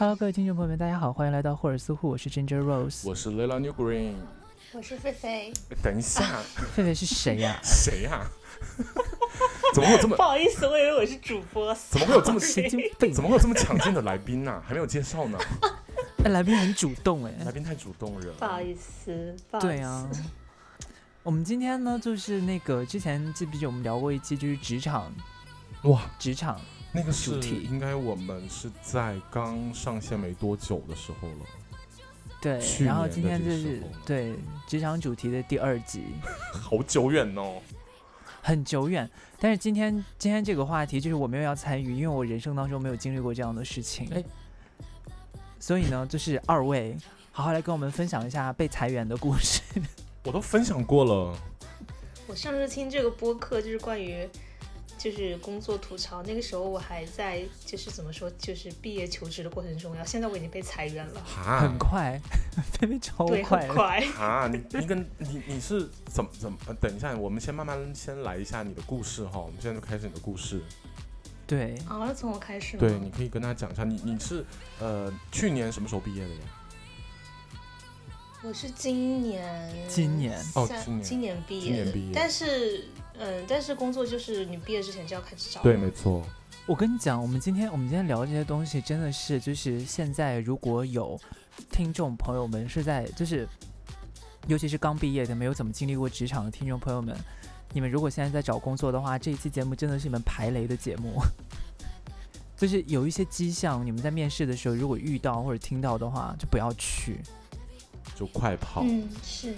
Hello，各位听众朋友们，大家好，欢迎来到霍尔斯户，我是 Ginger Rose。我是 Lela New Green。我是狒狒。等一下，狒狒是谁呀？谁呀？怎么会有这么不好意思，我以为我是主播。怎么会有这么神经病？怎么会有这么抢镜的来宾呢？还没有介绍呢。哎，来宾很主动哎，来宾太主动了。不好意思，不好意思。对啊，我们今天呢，就是那个之前记不记得我们聊过一期，就是职场，哇，职场那个是主题应该我们是在刚上线没多久的时候了。对，然后今天就是对职场主题的第二集，好久远哦。很久远。但是今天今天这个话题就是我没有要参与，因为我人生当中没有经历过这样的事情。哎所以呢，就是二位好好来跟我们分享一下被裁员的故事。我都分享过了。我上次听这个播客就是关于就是工作吐槽，那个时候我还在就是怎么说，就是毕业求职的过程中，然后现在我已经被裁员了。哈很快，菲菲超对，快的。很快。啊，你 你跟你你是怎么怎么？呃等一下，我们先慢慢先来一下你的故事哈。我们现在就开始你的故事。对，啊，要从我开始吗？对，你可以跟他讲一下，你你是呃去年什么时候毕业的呀？我是今年今年哦今年今年毕业，今年毕业但是嗯，但是工作就是你毕业之前就要开始找。对，没错。我跟你讲，我们今天我们今天聊这些东西，真的是就是现在如果有听众朋友们是在就是，尤其是刚毕业的没有怎么经历过职场的听众朋友们，你们如果现在在找工作的话，这一期节目真的是你们排雷的节目。就是有一些迹象，你们在面试的时候如果遇到或者听到的话，就不要去。就快跑。嗯，是。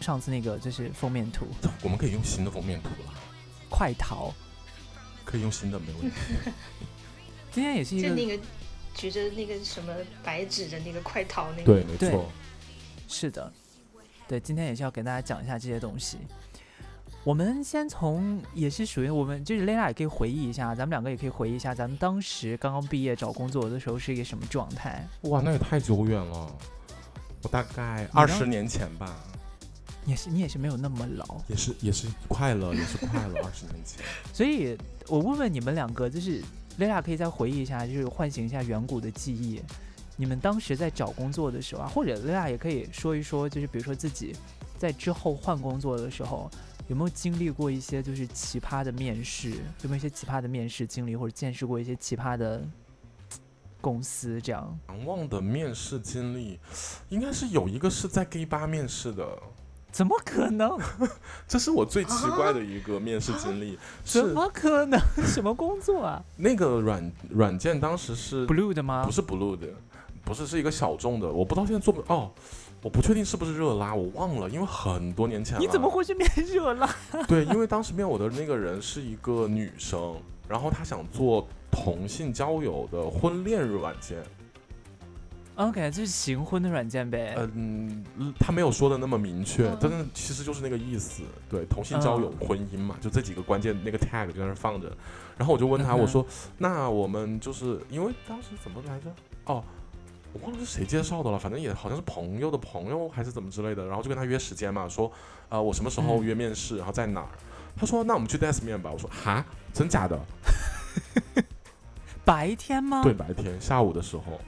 上次那个就是封面图，我们可以用新的封面图了，快逃。可以用新的，没问题。今天也是一个就那个举着那个什么白纸的那个快逃那个。对，没错。是的，对，今天也是要给大家讲一下这些东西。我们先从也是属于我们，就是 Lena 也可以回忆一下，咱们两个也可以回忆一下，咱们当时刚刚毕业找工作的时候是一个什么状态。哇，那也太久远了。我大概呢二十年前吧，也是你也是没有那么老，也是也是快了，也是快了，二十年前。所以我问问你们两个，就是 Lena 可以再回忆一下，就是唤醒一下远古的记忆。你们当时在找工作的时候啊，或者 Lena 也可以说一说，就是比如说自己在之后换工作的时候，有没有经历过一些就是奇葩的面试？有没有一些奇葩的面试经历，或者见识过一些奇葩的公司？这样难忘的面试经历，应该是有一个是在 gay 吧面试的，怎么可能？这是我最奇怪的一个面试经历。是怎么可能？什么工作啊那个软软件当时是？Blue 的吗不？是 blue 的，不是是一个小众的，我不知道现在做不哦。我不确定是不是热拉，我忘了，因为很多年前了。你怎么会去面热拉？对，因为当时面我的那个人是一个女生，然后她想做同性交友的婚恋软件。OK，就是行婚的软件呗。嗯，他没有说的那么明确嗯，但是其实就是那个意思。对，同性交友、嗯婚姻嘛，就这几个关键那个 tag 就在那放着。然后我就问他，嗯我说：“那我们就是因为当时怎么来着？哦。”我忘了是谁介绍的了，反正也好像是朋友的朋友还是怎么之类的，然后就跟他约时间嘛，说，呃，我什么时候嗯约面试，然后在哪儿？他说，那我们去 Des 面吧。我说，哈，真假的？白天吗？对，白天下午的时候。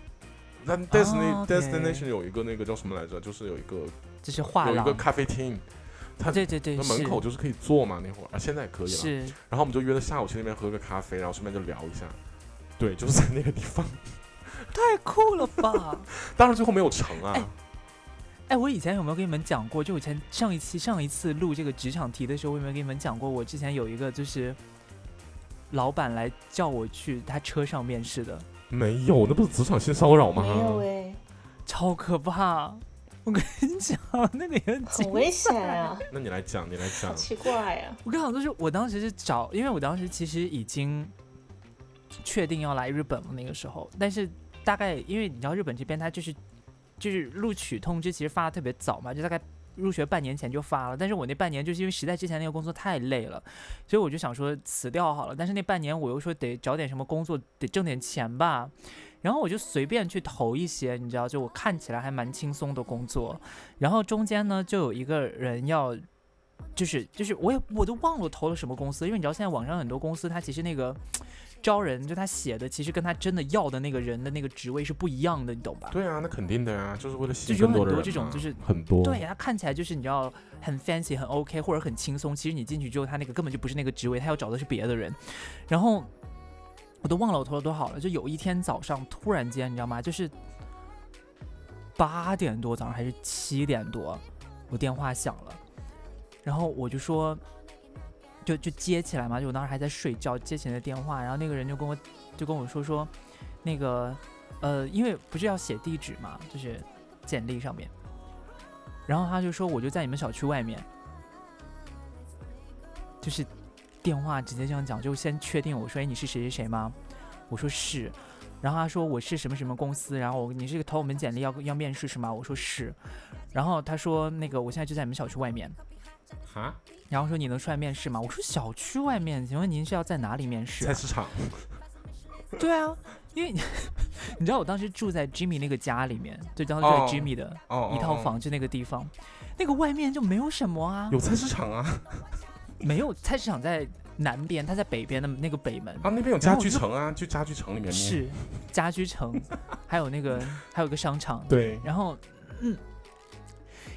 那 Destination 有一个那个叫什么来着？就是有一个就是画廊有一个。咖啡厅，它对对对，那门口就是可以坐嘛，那会儿啊，现在也可以了。是然后我们就约了下午去那边喝个咖啡，然后顺便就聊一下。对，就是在那个地方，太酷了吧！当然最后没有成啊。哎哎，我以前有没有跟你们讲过？就我以前上一期上一次录这个职场题的时候，我有没有跟你们讲过？我之前有一个就是老板来叫我去他车上面试的，没有，那不是职场性骚扰吗？没有哎，超可怕！我跟你讲，那个也很很危险啊，那你来讲，你来讲。好奇怪啊。我跟你讲，就是我当时是找，因为我当时其实已经确定要来日本了，那个时候，但是大概因为你知道日本这边它就是就是录取通知其实发的特别早嘛，就大概入学半年前就发了，但是我那半年就是因为实在之前那个工作太累了，所以我就想说辞掉好了，但是那半年我又说得找点什么工作，得挣点钱吧。然后我就随便去投一些，你知道，就我看起来还蛮轻松的工作。然后中间呢，就有一个人要就是就是我也我都忘了投了什么公司，因为你知道现在网上很多公司，它其实那个招人就他写的，其实跟他真的要的那个人的那个职位是不一样的，你懂吧？对啊，那肯定的呀，就是为了吸引更多的人很。多这种就是很多。对，他看起来就是你知道很 fancy 很 OK 或者很轻松，其实你进去之后，他那个根本就不是那个职位，他要找的是别的人。然后我都忘了我投了多少了，就有一天早上突然间你知道吗？就是八点多早上还是七点多，我电话响了，然后我就说。就就接起来嘛，就我当时还在睡觉，接起来的电话，然后那个人就跟我就跟我说说，那个呃，因为不是要写地址嘛，就是简历上面，然后他就说我就在你们小区外面，就是电话直接这样讲，就先确定我说哎你是谁谁谁吗？我说是，然后他说我是什么什么公司，然后我你是投我们简历要要面试是吗？我说是，然后他说那个我现在就在你们小区外面，哈，然后说你能出来面试吗？我说小区外面，请问您是要在哪里面试、啊？菜市场。对啊，因为你 你知道我当时住在 Jimmy 那个家里面，就当时住在哦 Jimmy 的一套房，就那个地方，那个外面就没有什么啊，有菜市场啊，没有菜市场在南边，它在北边的那个北门。啊那边有家然后我就具城啊，就家具城里面面。是家居城，还有那个还有个商场，对，然后嗯，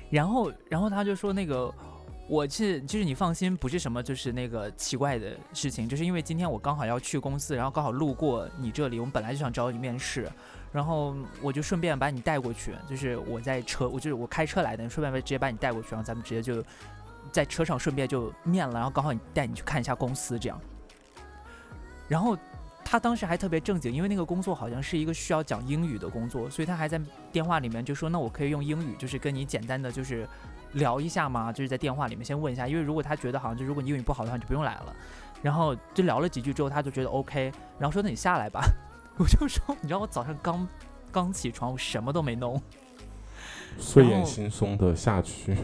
然后然后他就说那个我是就是你放心，不是什么就是那个奇怪的事情，就是因为今天我刚好要去公司，然后刚好路过你这里，我们本来就想找你面试，然后我就顺便把你带过去，就是我在车，我就是我开车来的，顺便直接把你带过去，然后咱们直接就在车上顺便就面了，然后刚好你带你去看一下公司这样，然后。他当时还特别正经，因为那个工作好像是一个需要讲英语的工作，所以他还在电话里面就说：“那我可以用英语，就是跟你简单的就是聊一下嘛，就是在电话里面先问一下，因为如果他觉得好像就如果你英语不好的话，你就不用来了。”然后就聊了几句之后，他就觉得 OK，然后说：“那你下来吧。” 我就说：“你知道我早上刚刚起床，我什么都没弄。睡眼惺忪的下去。”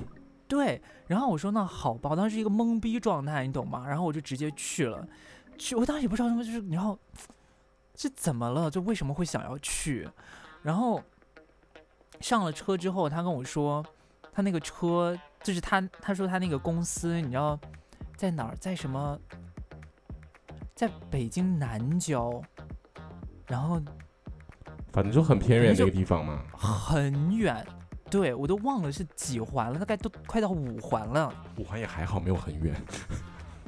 对，然后我说：“那好吧。”我当时是一个懵逼状态，你懂吗？然后我就直接去了。去，我当时也不知道什么，就是你知道是怎么了，就为什么会想要去，然后上了车之后，他跟我说，他那个车就是他，他说他那个公司，你知道在哪儿，在什么，在北京南郊，然后反正就很偏远那个地方嘛。很远，对我都忘了是几环了，大概都快到五环了，五环也还好，没有很远。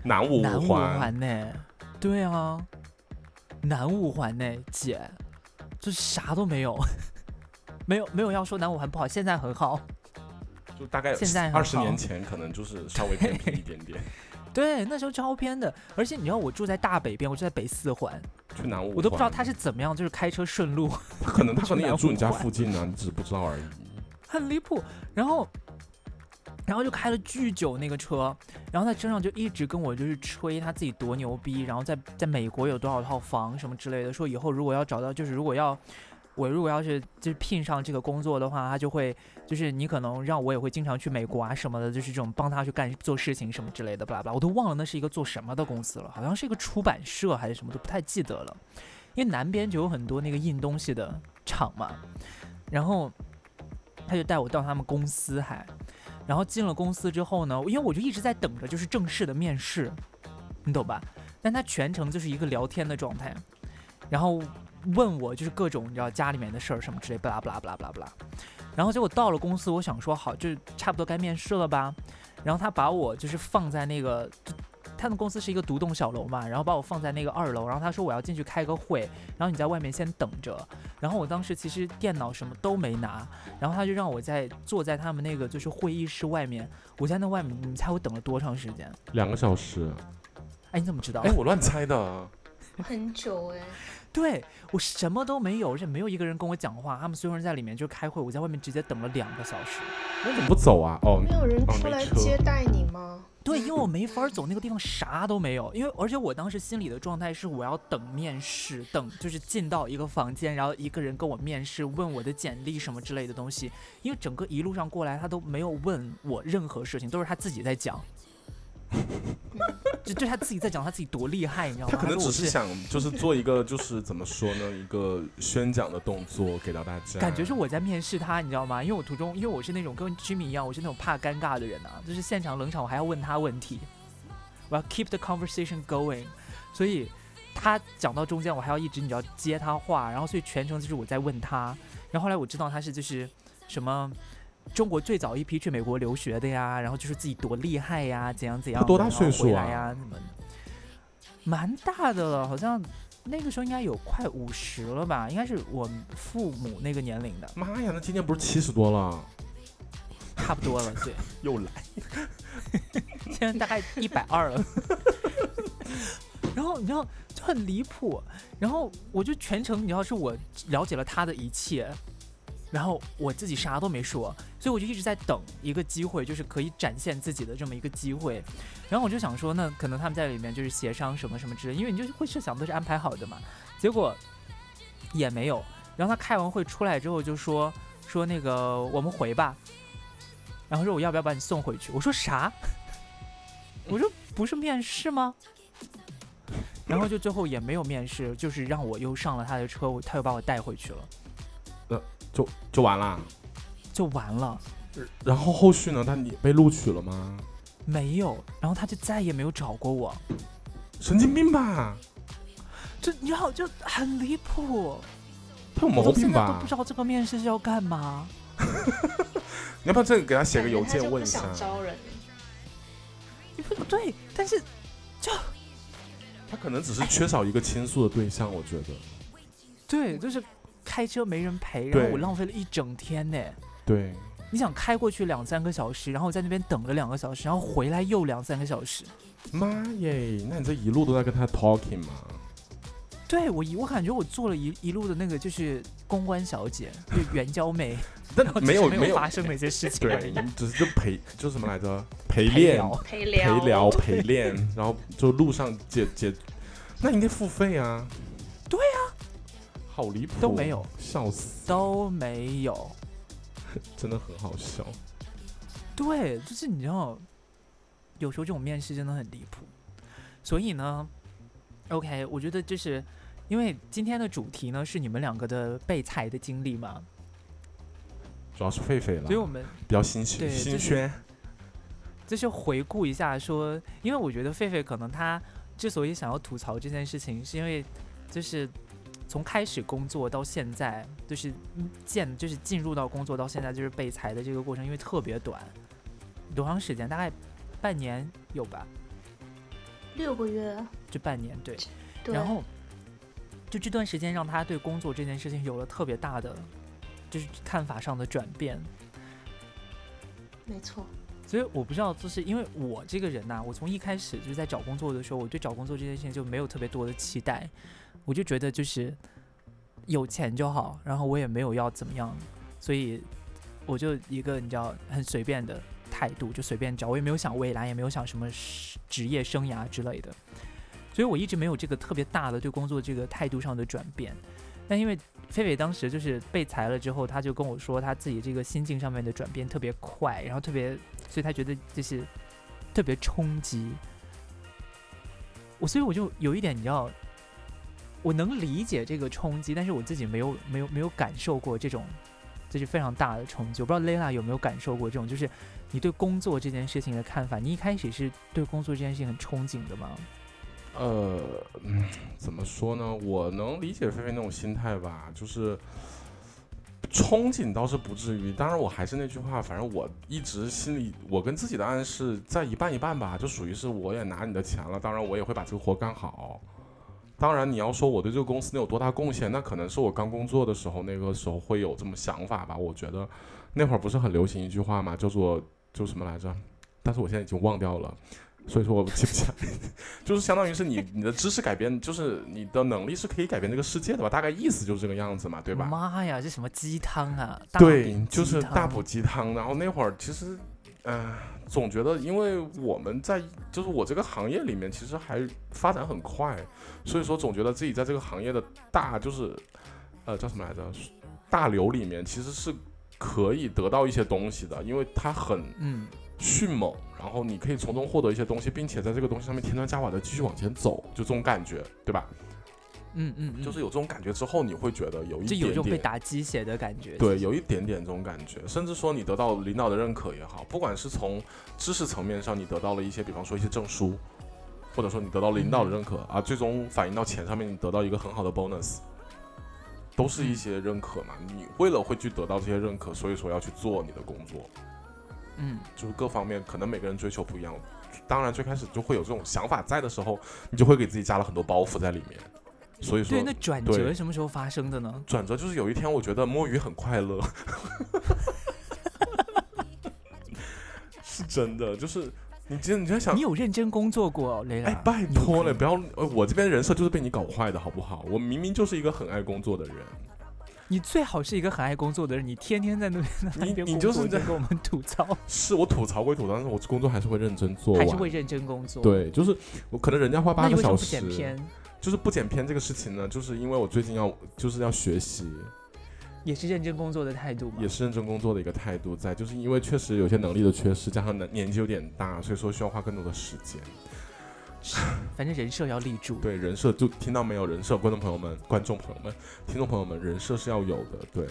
南五南五环，呢？对啊，南五环呢，姐，就啥都没有，没有没有要说南五环不好，现在很好。就大概现在二十年前可能就是稍微偏僻一点点。对，那时候超偏的，而且你知道我住在大北边，我住在北四环，去南五环，我都不知道他是怎么样，就是开车顺路，他可能他可能也住你家附近呢，你只是不知道而已。很离谱。然后，然后就开了巨久那个车，然后在车上就一直跟我就是吹他自己多牛逼，然后在在美国有多少套房什么之类的，说以后如果要找到就是如果要。我如果要是就是聘上这个工作的话，他就会就是你可能让我也会经常去美国啊什么的，就是这种帮他去干做事情什么之类的，巴拉巴拉，我都忘了那是一个做什么的公司了，好像是一个出版社还是什么，都不太记得了。因为南边就有很多那个印东西的厂嘛，然后他就带我到他们公司还，然后进了公司之后呢，因为我就一直在等着就是正式的面试，你懂吧？但他全程就是一个聊天的状态，然后问我就是各种你知道家里面的事儿什么之类，巴拉巴拉巴拉巴拉巴拉。然后结果到了公司，我想说好，就差不多该面试了吧。然后他把我就是放在那个，他们公司是一个独栋小楼嘛，然后把我放在那个二楼。然后他说我要进去开个会，然后你在外面先等着。然后我当时其实电脑什么都没拿，然后他就让我在坐在他们那个就是会议室外面。我在那外面，你猜我等了多长时间？两个小时，哎，你怎么知道？哎，我乱猜的。很久哎、对我什么都没有，而且没有一个人跟我讲话。他们所有人在里面就开会，我在外面直接等了两个小时。那怎么不走啊？哦，没有人哦出来接待你吗？对，因为我没法走，那个地方啥都没有。因为而且我当时心里的状态是，我要等面试，等就是进到一个房间，然后一个人跟我面试，问我的简历什么之类的东西。因为整个一路上过来，他都没有问我任何事情，都是他自己在讲。就就就他自己在讲他自己多厉害，你知道吗？他可能我只是想就是做一个就是怎么说呢，一个宣讲的动作给到大家。感觉是我在面试他，你知道吗？因为我途中，因为我是那种跟 Jimmy 一样，我是那种怕尴尬的人啊，就是现场冷场我还要问他问题，我要 keep the conversation going，所以他讲到中间我还要一直你知道接他话，然后所以全程就是我在问他，然后后来我知道他是就是什么。中国最早一批去美国留学的呀，然后就是自己多厉害呀，怎样怎样，他多大岁数呀，什么的，蛮大的了，好像那个时候应该有快五十了吧，应该是我父母那个年龄的，妈呀，那今年不是七十多了？差不多了，对，又来，现在大概一百二了。然后你知道就很离谱，然后我就全程你知道是我了解了他的一切，然后我自己啥都没说，所以我就一直在等一个机会，就是可以展现自己的这么一个机会。然后我就想说，那可能他们在里面就是协商什么什么之类，因为你就会设想都是安排好的嘛。结果也没有。然后他开完会出来之后就说说那个我们回吧，然后说我要不要把你送回去？我说啥？我说不是面试吗？然后就最后也没有面试，就是让我又上了他的车，他又把我带回去了，就就完了。就完了。然后后续呢？他你被录取了吗？没有，然后他就再也没有找过我，神经病吧？这你好就很离谱，他有毛我现病吧在都不？知道这个面试是要干嘛。你要不要这个给他写个邮件问一下？想招人，不对，但是就他可能只是缺少一个倾诉的对象，我觉得。对，就是开车没人陪，然后我浪费了一整天呢。对，你想开过去两三个小时，然后在那边等了两个小时，然后回来又两三个小时。妈耶！那你这一路都在跟他 talking 吗？对我一我感觉我做了一一路的那个就是公关小姐，就援交妹，但没有没有发生那些事情而对已。，只是就陪，就什么来着？陪陪练、聊陪陪聊聊、陪练，然后就路上解解，那应该付费啊。对呀、好离谱，都没有，笑死，都没有。真的很好笑。对，就是你知道，有时候这种面试真的很离谱。所以呢，OK，我觉得就是因为今天的主题呢是你们两个的被裁的经历嘛，主要是狒狒了，所以我们比较新鲜新鲜。就是回顾一下说，因为我觉得狒狒可能他之所以想要吐槽这件事情，是因为就是从开始工作到现在，就是嗯见就是进入到工作到现在就是被裁的这个过程，因为特别短，多长时间？大概半年有吧？六个月，就半年对。对，然后就这段时间让他对工作这件事情有了特别大的就是看法上的转变。没错，所以我不知道，就是因为我这个人呐、我从一开始就是在找工作的时候，我对找工作这件事情就没有特别多的期待，我就觉得就是有钱就好，然后我也没有要怎么样，所以我就一个你知道很随便的态度，就随便找，我也没有想未来，也没有想什么职业生涯之类的，所以我一直没有这个特别大的对工作这个态度上的转变。但因为菲菲当时就是被裁了之后，他就跟我说他自己这个心境上面的转变特别快，然后特别，所以他觉得就是特别冲击。我所以我就有一点，你知道，我能理解这个冲击，但是我自己没有没有没有感受过这种，这是非常大的冲击。我不知道 Lela 有没有感受过这种，就是你对工作这件事情的看法。你一开始是对工作这件事情很憧憬的吗？呃，怎么说呢？我能理解菲菲那种心态吧，就是憧憬倒是不至于。当然，我还是那句话，反正我一直心里，我跟自己的暗示在一半一半吧，就属于是我也拿你的钱了，当然我也会把这个活干好。当然，你要说我对这个公司能有多大贡献，那可能是我刚工作的时候，那个时候会有这么想法吧。我觉得那会儿不是很流行一句话嘛，叫做就什么来着？但是我现在已经忘掉了。所以说我记不起来，就是相当于是你你的知识改变，就是你的能力是可以改变这个世界的吧？大概意思就是这个样子嘛，对吧？妈呀，这什么鸡汤啊？大对，就是大补鸡汤。然后那会儿其实，嗯、总觉得因为我们在就是我这个行业里面，其实还发展很快，所以说总觉得自己在这个行业的大就是呃叫什么来着大流里面，其实是可以得到一些东西的，因为它很嗯，迅猛，然后你可以从中获得一些东西，并且在这个东西上面添砖加瓦的继续往前走，就这种感觉，对吧？嗯嗯，嗯就是有这种感觉之后，你会觉得有一点点。种被打鸡血的感觉。对，有一点点这种感觉，甚至说你得到领导的认可也好，不管是从知识层面上你得到了一些，比方说一些证书，或者说你得到领导的认可、啊，最终反映到钱上面，你得到一个很好的 bonus，都是一些认可嘛。你为了会去得到这些认可，所以说要去做你的工作，嗯，就是各方面可能每个人追求不一样。当然，最开始就会有这种想法在的时候，你就会给自己加了很多包袱在里面。所以说对，，那转折什么时候发生的呢？转折就是有一天，我觉得摸鱼很快乐，是真的。就是你今你在想你，有认真工作过哦，雷拉？哎，拜托了，不要，呃我这边人设就是被你搞坏的好不好？我明明就是一个很爱工作的人，你最好是一个很爱工作的人，你天天在那边你边你就是在跟我们吐槽，是我吐槽归吐槽，但是我工作还是会认真做。还是会认真工作。，对，就是我可能人家花八个小时，不剪片？就是不剪片这个事情呢，就是因为我最近要就是要学习，也是认真工作的态度嘛也。是认真工作的一个态度在，就是因为确实有些能力的缺失，加上年年纪有点大，所以说需要花更多的时间。反正人设要立住。对人设，就听到没有？人设，观众朋友们、观众朋友们、听众朋友们，人设是要有的，对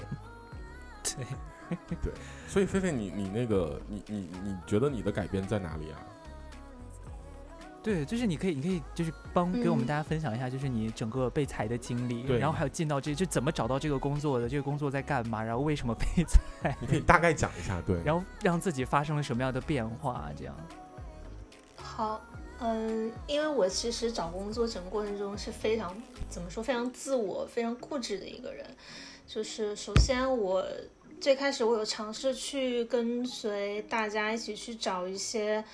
对 对。所以菲菲，你你那个，你你你觉得你的改变在哪里啊？对，就是你可以，你可以就是帮给我们嗯大家分享一下，就是你整个被裁的经历，对然后还有进到这就怎么找到这个工作的，这个工作在干嘛，然后为什么被裁，你可以大概讲一下，对。然后让自己发生了什么样的变化，这样。好，嗯，因为我其实找工作整个过程中是非常怎么说，非常自我、非常固执的一个人。就是首先我最开始我有尝试去跟随大家一起去找一些，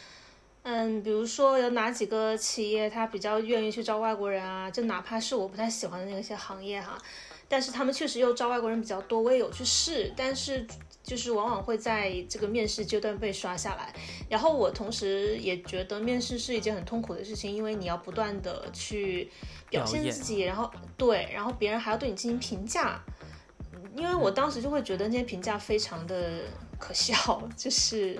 嗯，比如说有哪几个企业他比较愿意去招外国人啊，就哪怕是我不太喜欢的那些行业哈，但是他们确实又招外国人比较多，我也有去试，但是就是往往会在这个面试阶段被刷下来。然后我同时也觉得面试是一件很痛苦的事情，因为你要不断的去表现自己，然后对，然后别人还要对你进行评价。因为我当时就会觉得那些评价非常的可笑，就是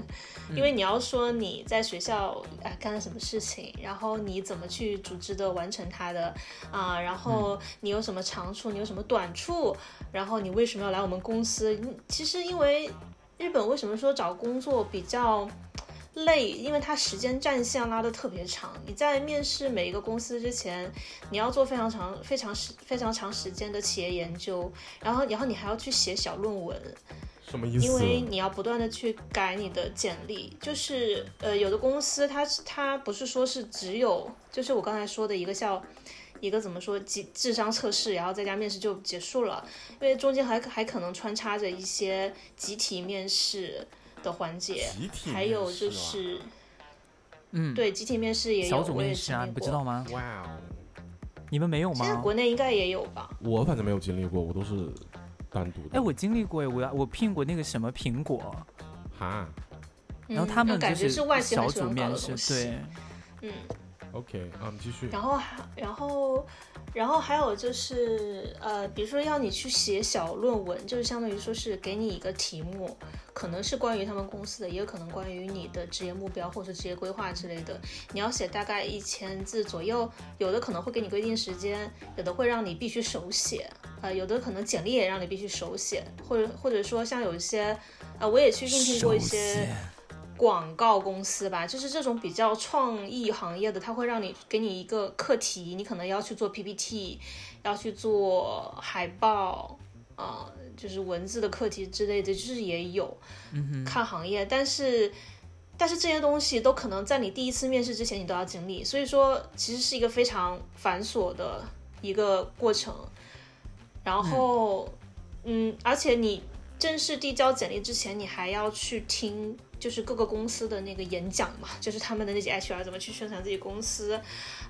因为你要说你在学校哎干了什么事情，然后你怎么去组织的完成它的啊、然后你有什么长处，你有什么短处，然后你为什么要来我们公司？嗯其实因为日本为什么说找工作比较累？因为它时间战线拉得特别长。你在面试每一个公司之前，你要做非常长、非常时、非常长时间的企业研究，然后然后你还要去写小论文，什么意思？因为你要不断的去改你的简历，就是呃，有的公司它它不是说是只有，就是我刚才说的一个叫一个怎么说智智商测试，然后再加面试就结束了，因为中间还还可能穿插着一些集体面试的环节，集体还有就是嗯，，对集体面试也有，小组面试啊，你不知道？吗？哇哦，你们没有现在吗？国内应该也有吧？我反正没有经历过，我都是单独的。哎，我经历过，哎，我我聘过那个什么苹果，哈然后嗯他们就感觉是外企小组面试。对，嗯。，OK，啊，你继续。然后还，然后，然后还有就是，呃，比如说要你去写小论文，就是相当于说是给你一个题目，可能是关于他们公司的，也有可能关于你的职业目标或者职业规划之类的。你要写大概一千字左右，有的可能会给你规定时间，有的会让你必须手写，呃，有的可能简历也让你必须手写，或者或者说像有一些，呃，我也去应聘过一些。写广告公司吧，就是这种比较创意行业的，它会让你给你一个课题，你可能要去做 PPT，要去做海报，啊、就是文字的课题之类的，就是也有。嗯看行业，但是但是这些东西都可能在你第一次面试之前你都要经历，所以说其实是一个非常繁琐的一个过程。然后，嗯而且你正式递交简历之前，你还要去听。就是各个公司的那个演讲嘛，就是他们的那些 HR 怎么去宣传自己公司，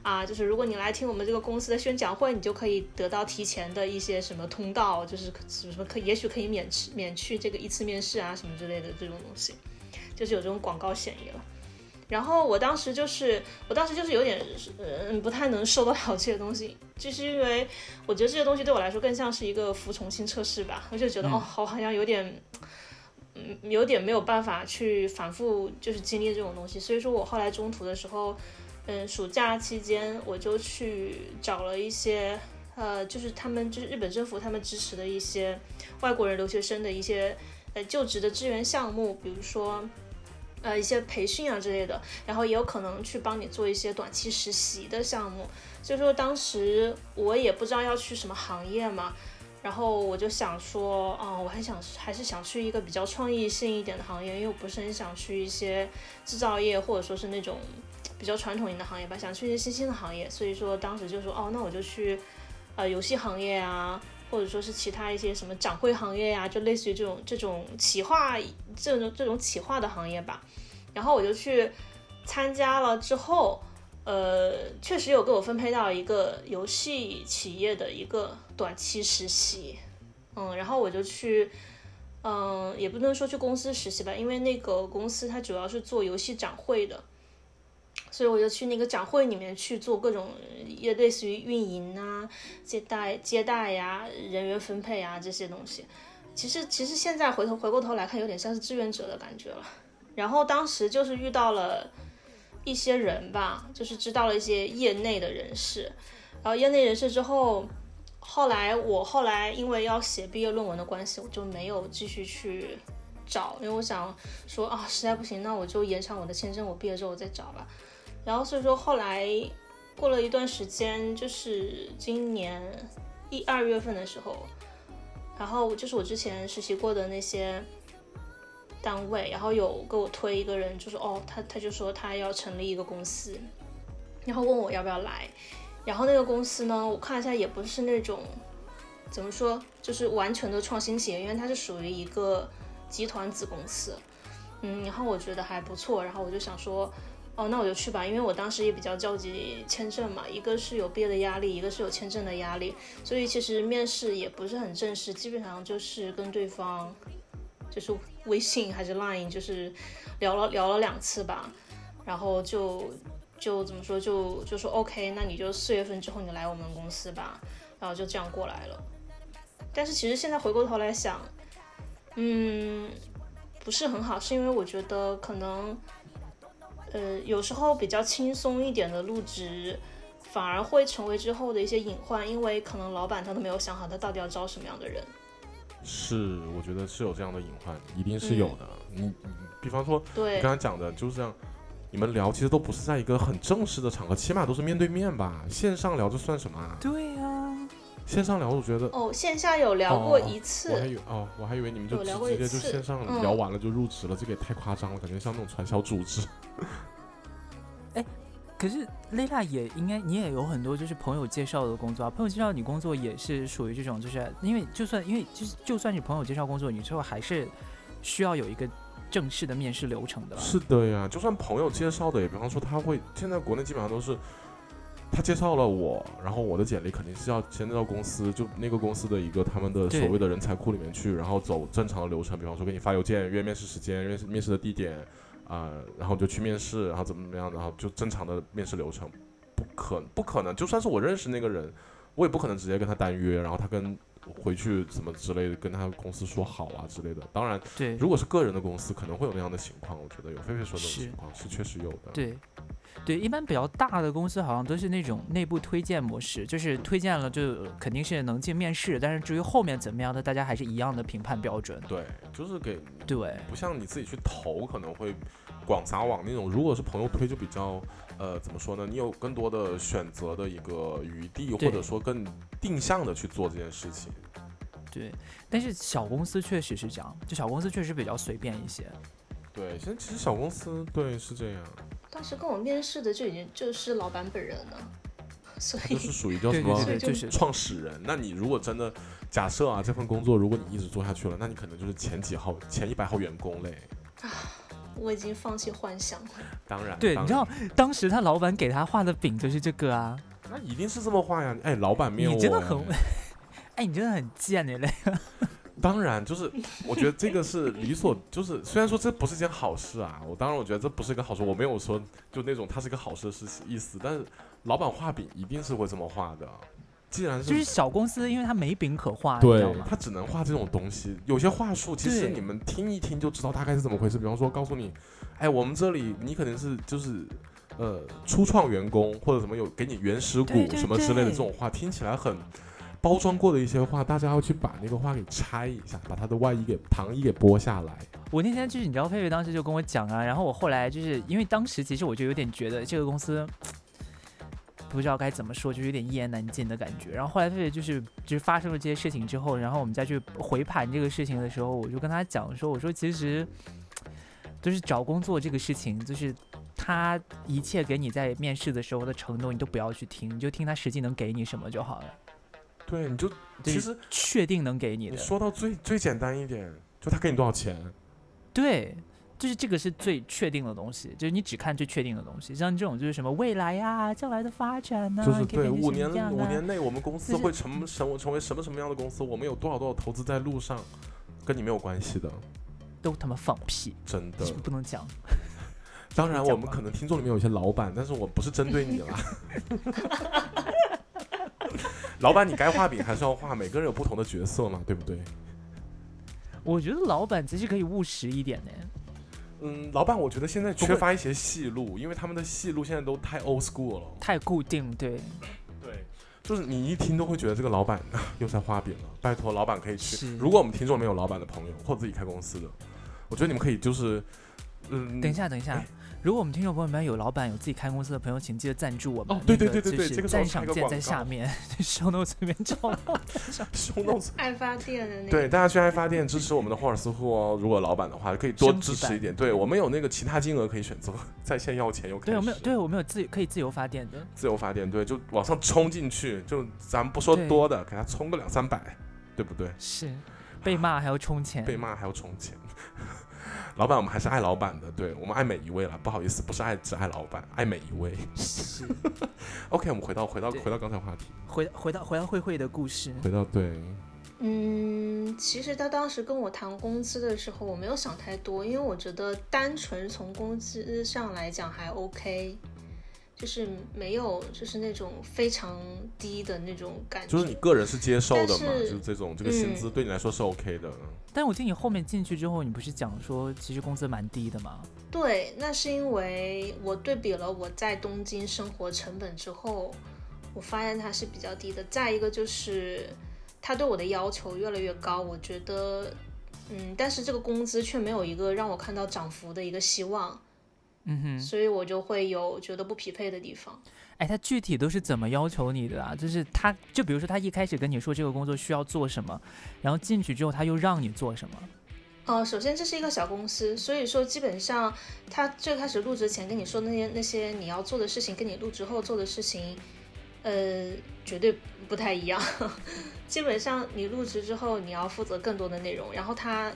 啊，就是如果你来听我们这个公司的宣讲会，你就可以得到提前的一些什么通道，就是什么可也许可以免去免去这个一次面试啊什么之类的这种东西，就是有这种广告嫌疑了。然后我当时就是，我当时就是有点，嗯，不太能受得了这些东西，就是因为我觉得这些东西对我来说更像是一个服从性测试吧，我就觉得、嗯哦，好好像有点，嗯有点没有办法去反复就是经历这种东西，所以说我后来中途的时候，嗯，暑假期间我就去找了一些呃，就是他们就是日本政府他们支持的一些外国人留学生的一些呃就职的支援项目，比如说。呃，一些培训啊之类的，然后也有可能去帮你做一些短期实习的项目。所以说当时我也不知道要去什么行业嘛，然后我就想说，哦，我还想还是想去一个比较创意性一点的行业，因为我不是很想去一些制造业或者说是那种比较传统型的行业吧，想去一些新兴的行业。所以说当时就说，哦，那我就去呃游戏行业啊。或者说是其他一些什么展会行业呀，就类似于这种这种企划这种这种企划的行业吧。然后我就去参加了之后，呃，确实有给我分配到一个游戏企业的一个短期实习，嗯，然后我就去，嗯，也不能说去公司实习吧，因为那个公司它主要是做游戏展会的。所以我就去那个展会里面去做各种，也类似于运营啊、接待接待呀、人员分配啊这些东西。其实其实现在回头回过头来看，有点像是志愿者的感觉了。然后当时就是遇到了一些人吧，就是知道了一些业内的人士。然后业内人士之后，后来我后来因为要写毕业论文的关系，我就没有继续去找，因为我想说啊，实在不行，那我就延长我的签证，我毕业之后我再找吧。然后所以说后来过了一段时间，就是今年一二月份的时候，然后就是我之前实习过的那些单位，然后有给我推一个人，就是哦，他他就说他要成立一个公司，然后问我要不要来。然后那个公司呢，我看一下也不是那种怎么说，就是完全的创新企业，因为它是属于一个集团子公司。嗯，然后我觉得还不错，然后我就想说。哦，那我就去吧，因为我当时也比较焦急签证嘛，一个是有毕业的压力，一个是有签证的压力，所以其实面试也不是很正式，基本上就是跟对方就是微信还是 Line，就是聊了聊了两次吧，然后就就怎么说就就说 OK，那你就四月份之后你来我们公司吧，然后就这样过来了。但是其实现在回过头来想，嗯，不是很好，是因为我觉得可能。呃，有时候比较轻松一点的入职，反而会成为之后的一些隐患，因为可能老板他都没有想好他到底要招什么样的人。是，我觉得是有这样的隐患，一定是有的。你，你，比方说，对，你刚才讲的就是这样，你们聊其实都不是在一个很正式的场合，起码都是面对面吧？线上聊这算什么啊？对呀，线上聊我觉得哦，线下有聊过一次，我还以为哦，我还以为你们就直接就线上聊完了就入职了，这个也太夸张了，感觉像那种传销组织。哎，可是蕾娜也应该，你也有很多就是朋友介绍的工作啊。朋友介绍你工作也是属于这种，就是因为就算因为就是就算你朋友介绍工作，你最后还是需要有一个正式的面试流程的。是的呀，就算朋友介绍的，也比方说他会现在国内基本上都是他介绍了我，然后我的简历肯定是要先到公司，就那个公司的一个他们的所谓的人才库里面去，然后走正常的流程，比方说给你发邮件约面试时间、约面试的地点。啊，然后就去面试，然后怎么怎么样，然后就正常的面试流程，不可不可能，就算是我认识那个人，我也不可能直接跟他单约，然后他跟回去怎么之类的，跟他公司说好啊之类的。当然，对，如果是个人的公司，可能会有那样的情况，我觉得有菲菲说的情况是确实有的。对。对，一般比较大的公司好像都是那种内部推荐模式，就是推荐了就肯定是能进面试，但是至于后面怎么样的，大家还是一样的评判标准。对，就是给对，不像你自己去投可能会广撒网那种，如果是朋友推就比较呃怎么说呢？你有更多的选择的一个余地，或者说更定向的去做这件事情。对，但是小公司确实是这样，就小公司确实比较随便一些。对，现在其实小公司对是这样。当时跟我面试的就已经就是老板本人了，所以就是属于叫什么就是创始人。那你如果真的假设啊，这份工作如果你一直做下去了，那你可能就是前几号、前一百号员工嘞。啊，我已经放弃幻想了。当然，对，你知道当时他老板给他画的饼就是这个啊。那一定是这么画呀！哎，老板没有，你真的很，哎，你真的很贱你嘞。当然，就是我觉得这个是理所，就是虽然说这不是件好事啊，我当然我觉得这不是一个好事，我没有说就那种它是一个好事的事情意思，但是老板画饼一定是会这么画的，既然是就是小公司，因为它没饼可画，对？他只能画这种东西。有些话术其实你们听一听就知道大概是怎么回事。比方说，告诉你，哎，我们这里你可能是就是呃初创员工或者什么有给你原始股什么之类的这种话，听起来很包装过的一些话，大家要去把那个话给拆一下，把它的外衣给糖衣给剥下来。我那天就是你知道，佩佩当时就跟我讲啊，然后我后来就是因为当时其实我就有点觉得这个公司。不知道该怎么说，就是有点一言难尽的感觉。然后后来佩佩就是就是发生了这些事情之后，然后我们再去回盘这个事情的时候，我就跟他讲说，我说其实就是找工作这个事情，就是他一切给你在面试的时候的承诺，你都不要去听，你就听他实际能给你什么就好了。对，你就就是其实确定能给你你的，说到最最简单一点，就他给你多少钱，对，就是这个是最确定的东西，就是你只看最确定的东西。像这种就是什么未来呀、将来的发展呐、就是对五年五年内我们公司会成成成为什么什么样的公司，我们有多少多少投资在路上，跟你没有关系的，都他妈放屁，真的是。不能讲。当然，我们可能听众里面有一些老板，但是我不是针对你啦。老板，你该画饼还是要画，每个人有不同的角色嘛，对不对？我觉得老板其实可以务实一点呢。嗯，老板，我觉得现在缺乏一些戏路，因为他们的戏路现在都太 old school 了。太固定，对，对，就是你一听都会觉得这个老板啊又在画饼了。拜托，老板可以去。如果我们听众没有老板的朋友或自己开公司的，我觉得你们可以就是，嗯，等一下，等一下哎。如果我们听众朋友们有老板有自己开公司的朋友，请记得赞助我们。哦对对对对对这个赞赏插一个广键在下面，show notes 里面找到。胸动爱发电的那个，对，大家去爱发电支持我们的霍尔斯户哦。如果老板的话，可以多支持一点。对我们有那个其他金额可以选择，在线要钱又开对，我们有，对我们有自可以自由发电的。自由发电，对，就往上冲进去，就咱们不说多的，给他冲个两三百，对不对？是，被骂还要充钱。被骂还要充钱。老板，我们还是爱老板的，对我们爱每一位了。不好意思，不是爱只爱老板，爱每一位。是。OK，我们回到回到回到刚才话题，回回到回到慧慧的故事，回到对，嗯，其实他当时跟我谈工资的时候，我没有想太多，因为我觉得单纯从工资上来讲还 OK，就是没有就是那种非常低的那种感觉。就是你个人是接受的嘛，但就是是这种这个薪资嗯对你来说是 OK 的。但我听你后面进去之后，你不是讲说其实工资蛮低的吗？对，那是因为我对比了我在东京生活成本之后，我发现它是比较低的。再一个就是他对我的要求越来越高，我觉得，嗯，但是这个工资却没有一个让我看到涨幅的一个希望，嗯哼，所以我就会有觉得不匹配的地方。哎，他具体都是怎么要求你的啊？就是他，就比如说他一开始跟你说这个工作需要做什么，然后进去之后他又让你做什么？哦，首先这是一个小公司，所以说基本上他最开始入职前跟你说那些那些你要做的事情，跟你入职后做的事情，呃，绝对不太一样。基本上你入职之后，你要负责更多的内容，然后他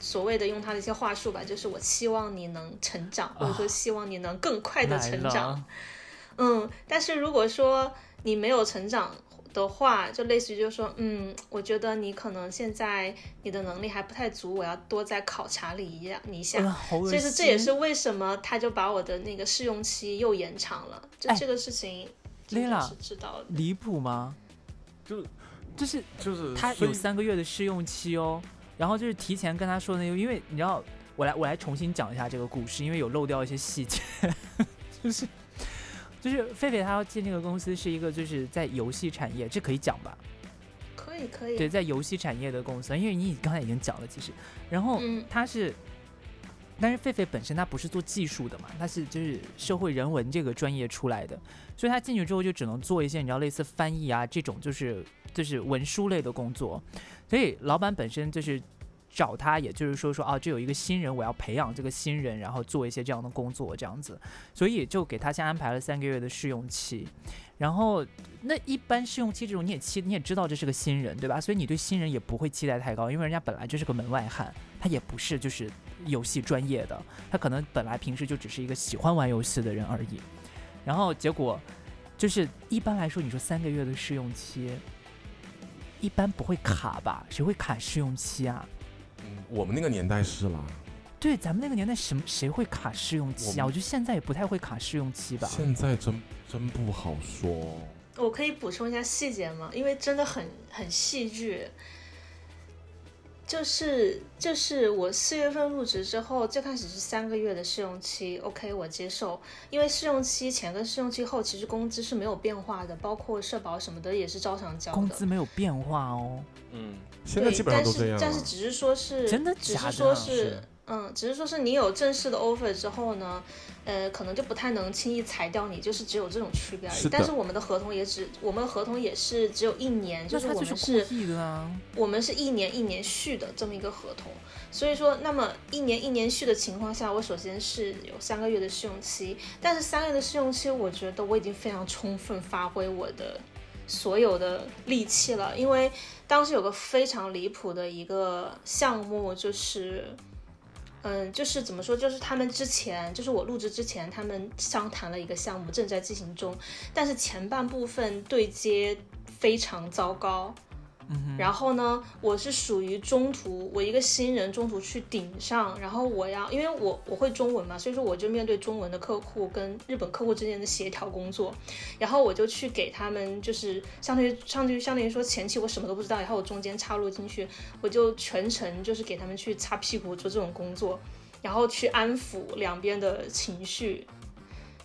所谓的用他的一些话术吧，就是我希望你能成长，或者说希望你能更快的成长。了，嗯，但是如果说你没有成长的话，就类似于就是说，嗯，我觉得你可能现在你的能力还不太足，我要多再考察你一下，你一下。嗯，好恶所以说。这也是为什么他就把我的那个试用期又延长了，就哎这个事情，Lila 是知道的。离谱吗？就是就是就是他有三个月的试用期哦，然后就是提前跟他说那个，因为你知道，我来我来重新讲一下这个故事，因为有漏掉一些细节，就是就是狒狒他要进这个公司是一个就是在游戏产业，这可以讲吧？可以可以，对，在游戏产业的公司，因为你刚才已经讲了，其实，然后嗯。他是，但是狒狒本身他不是做技术的嘛，他是就是社会人文这个专业出来的，所以他进去之后就只能做一些你知道类似翻译啊这种就是就是文书类的工作，所以老板本身就是找他，也就是说说啊，这有一个新人，我要培养这个新人，然后做一些这样的工作这样子，所以就给他先安排了三个月的试用期，然后那一般试用期这种你也期你也知道这是个新人对吧？所以你对新人也不会期待太高，因为人家本来就是个门外汉，他也不是就是游戏专业的，他可能本来平时就只是一个喜欢玩游戏的人而已。然后结果就是一般来说，你说三个月的试用期，一般不会卡吧？谁会卡试用期啊？嗯，我们那个年代是啦，对，咱们那个年代什么谁会卡试用期啊？我觉得现在也不太会卡试用期吧。现在真真不好说。我可以补充一下细节吗？因为真的很很戏剧。就是就是我四月份入职之后，最开始是三个月的试用期，OK 我接受，因为试用期前跟试用期后其实工资是没有变化的，包括社保什么的也是照常交的。工资没有变化哦。嗯，现在基本上都这样。但是但是只是说是真的只是说是嗯，只是说是你有正式的 offer 之后呢。呃，可能就不太能轻易裁掉你，就是只有这种区别而已。但是我们的合同也只，我们的合同也是只有一年，就是我们是，我们是一年一年续的这么一个合同。所以说，那么一年一年续的情况下，我首先是有三个月的试用期，但是三个月的试用期，我觉得我已经非常充分发挥我的所有的力气了，因为当时有个非常离谱的一个项目，就是。嗯，就是怎么说，就是他们之前，就是我录制之前，他们商谈了一个项目，正在进行中，但是前半部分对接非常糟糕。然后呢，我是属于中途，我一个新人中途去顶上，然后我要，因为我我会中文嘛，所以说我就面对中文的客户跟日本客户之间的协调工作，然后我就去给他们，就是相当于相当于相当于说前期我什么都不知道，然后我中间插入进去，我就全程就是给他们去擦屁股做这种工作，然后去安抚两边的情绪，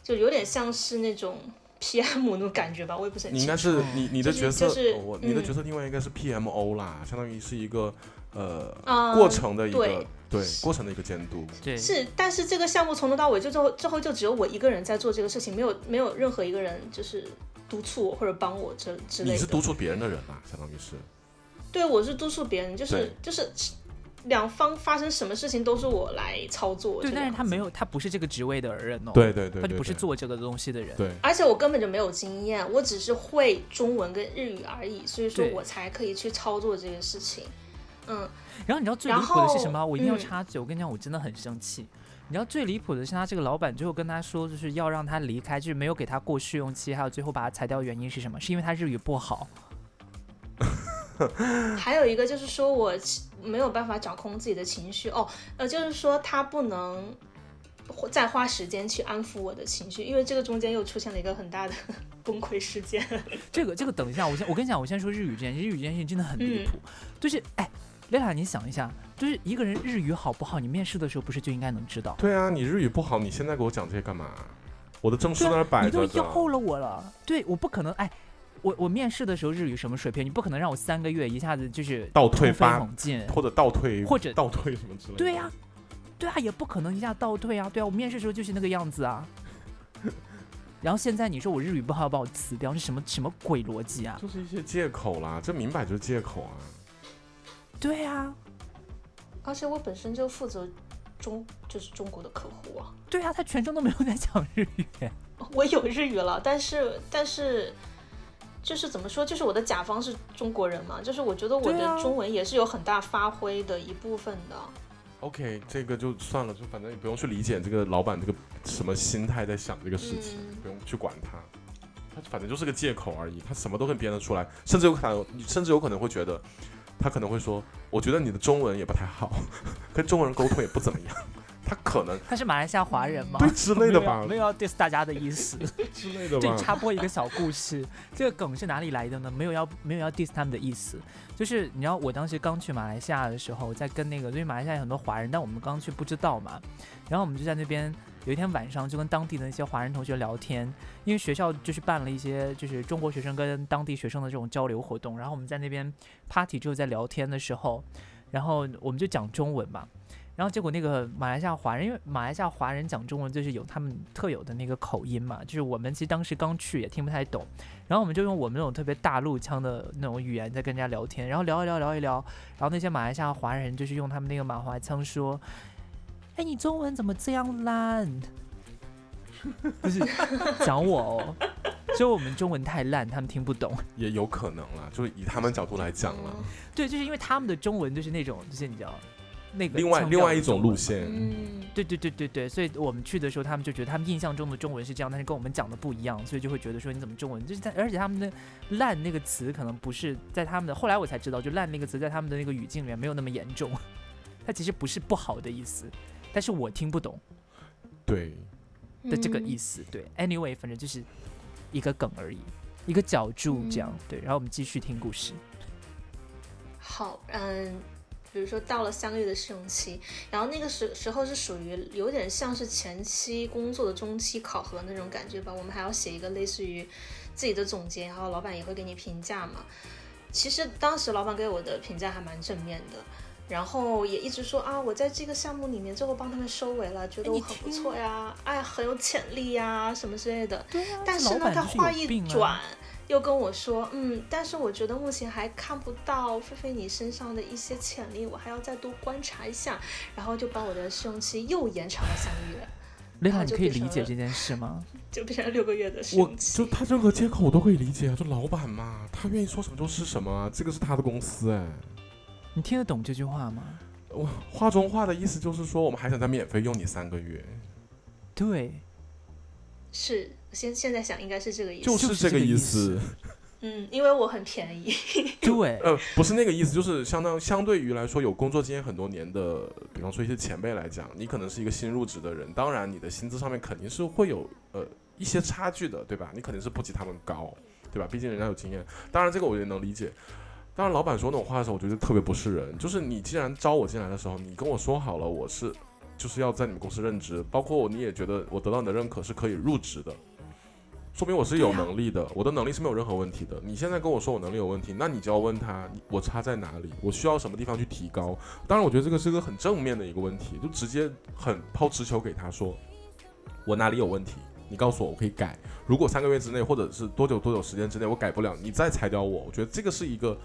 就有点像是那种。P.M. 那种感觉吧，我也不是很。你应该是你你的角色，我你的角色定位应该是 P.M.O. 啦，相当于是一个呃过程的一个对过程的一个监督。对，是，但是这个项目从头到尾就最后最后就只有我一个人在做这个事情，没有没有任何一个人就是督促我或者帮我这之类的。你是督促别人的人啊，相当于是。对，我是督促别人，就是就是。两方发生什么事情都是我来操作，对，但是他没有，他不是这个职位的人哦，对对对，他就不是做这个东西的人，对，而且我根本就没有经验，我只是会中文跟日语而已，所以说我才可以去操作这个事情，嗯，然后你知道最离谱的是什么？我一定要插嘴，我跟你讲，我真的很生气。你知道最离谱的是他这个老板最后跟他说，就是要让他离开，就是没有给他过试用期，还有最后把他裁掉，原因是什么？是因为他日语不好。还有一个就是说我没有办法掌控自己的情绪哦，呃，就是说他不能再花时间去安抚我的情绪，因为这个中间又出现了一个很大的 崩溃事件。这个这个等一下，我先我跟你讲，我先说日语这件事，日语这件事情真的很离谱。就是哎，丽塔，你想一下，就是一个人日语好不好，你面试的时候不是就应该能知道？对啊，你日语不好，你现在给我讲这些干嘛？我的证书在那摆着，你都要了我了。对，我不可能哎。我我面试的时候日语什么水平？你不可能让我三个月一下子就是倒退八猛进，或者倒退，或者倒退什么之类的。对呀，对啊，也不可能一下倒退啊。对啊，我面试时候就是那个样子啊。然后现在你说我日语不好要把我辞掉，是什么什么鬼逻辑啊？就是一些借口啦，这明摆就是借口啊。对啊，而且我本身就负责中就是中国的客户啊。对啊，他全程都没有在讲日语。我有日语了，但是但是。就是怎么说，就是我的甲方是中国人嘛，就是我觉得我的中文也是有很大发挥的一部分的。OK，这个就算了，就反正也不用去理解这个老板这个什么心态在想这个事情，不用去管他，他反正就是个借口而已，他什么都可以编得出来，甚至有可能，甚至有可能会觉得，他可能会说，我觉得你的中文也不太好，跟中国人沟通也不怎么样。他可能他是马来西亚华人吗？对之类的吧，没有要 diss 大家的意思 之类的吧。对，插播一个小故事，这个梗是哪里来的呢？没有要没有要 diss 他们的意思，就是你知道我当时刚去马来西亚的时候，在跟那个因为马来西亚有很多华人，但我们刚去不知道嘛，然后我们就在那边有一天晚上就跟当地的那些华人同学聊天，因为学校就是办了一些就是中国学生跟当地学生的这种交流活动，然后我们在那边 party 之后在聊天的时候，然后我们就讲中文嘛。然后结果那个马来西亚华人，因为马来西亚华人讲中文就是有他们特有的那个口音嘛，就是我们其实当时刚去也听不太懂，然后我们就用我们那种特别大陆腔的那种语言在跟人家聊天，然后聊一聊聊一聊，然后那些马来西亚华人就是用他们那个马华腔说：“哎，你中文怎么这样烂？”不是讲我哦，所以我们中文太烂，他们听不懂，也有可能啦，就是以他们角度来讲了。对，就是因为他们的中文就是那种，就是你知道。那个另外另外一种路线，嗯，对对对对对，所以我们去的时候，他们就觉得他们印象中的中文是这样，但是跟我们讲的不一样，所以就会觉得说你怎么中文就是在，而且他们的“烂”那个词可能不是在他们的，后来我才知道，就“烂”那个词在他们的那个语境里面没有那么严重，它其实不是不好的意思，但是我听不懂，对的这个意思，对，anyway，反正就是一个梗而已。一个角注这样。对，然后我们继续听故事。好，嗯，比如说到了三个月的试用期，然后那个时时候是属于有点像是前期工作的中期考核那种感觉吧。我们还要写一个类似于自己的总结，然后老板也会给你评价嘛。其实当时老板给我的评价还蛮正面的，然后也一直说啊，我在这个项目里面最后帮他们收尾了，觉得我很不错呀，哎，很有潜力呀，什么之类的。对啊，但是呢，他话一转。又跟我说，嗯，但是我觉得目前还看不到菲菲你身上的一些潜力，我还要再多观察一下，然后就把我的试用期又延长了三个月。丽娜，你可以理解这件事吗？就变成六个月的试用期。就他任何借口我都可以理解啊，就老板嘛，他愿意说什么就是什么，这个是他的公司哎。你听得懂这句话吗？我话中话的意思就是说，我们还想再免费用你三个月。对。是。现现在想应该是这个意思，就是这个意思。嗯，因为我很便宜。对，呃，不是那个意思，就是相当相对于来说有工作经验很多年的，比方说一些前辈来讲，你可能是一个新入职的人，当然你的薪资上面肯定是会有呃一些差距的，对吧？你肯定是不及他们高，对吧？毕竟人家有经验。当然这个我也能理解。当然老板说那种话的时候，我觉得特别不是人。就是你既然招我进来的时候，你跟我说好了，我是就是要在你们公司任职，包括你也觉得我得到你的认可是可以入职的。说明我是有能力的，我的能力是没有任何问题的。你现在跟我说我能力有问题，那你就要问他，我差在哪里？我需要什么地方去提高？当然，我觉得这个是个很正面的一个问题，就直接很抛直球给他说，我哪里有问题？你告诉我，我可以改。如果三个月之内，或者是多久多久时间之内我改不了，你再裁掉我。我觉得这个是一个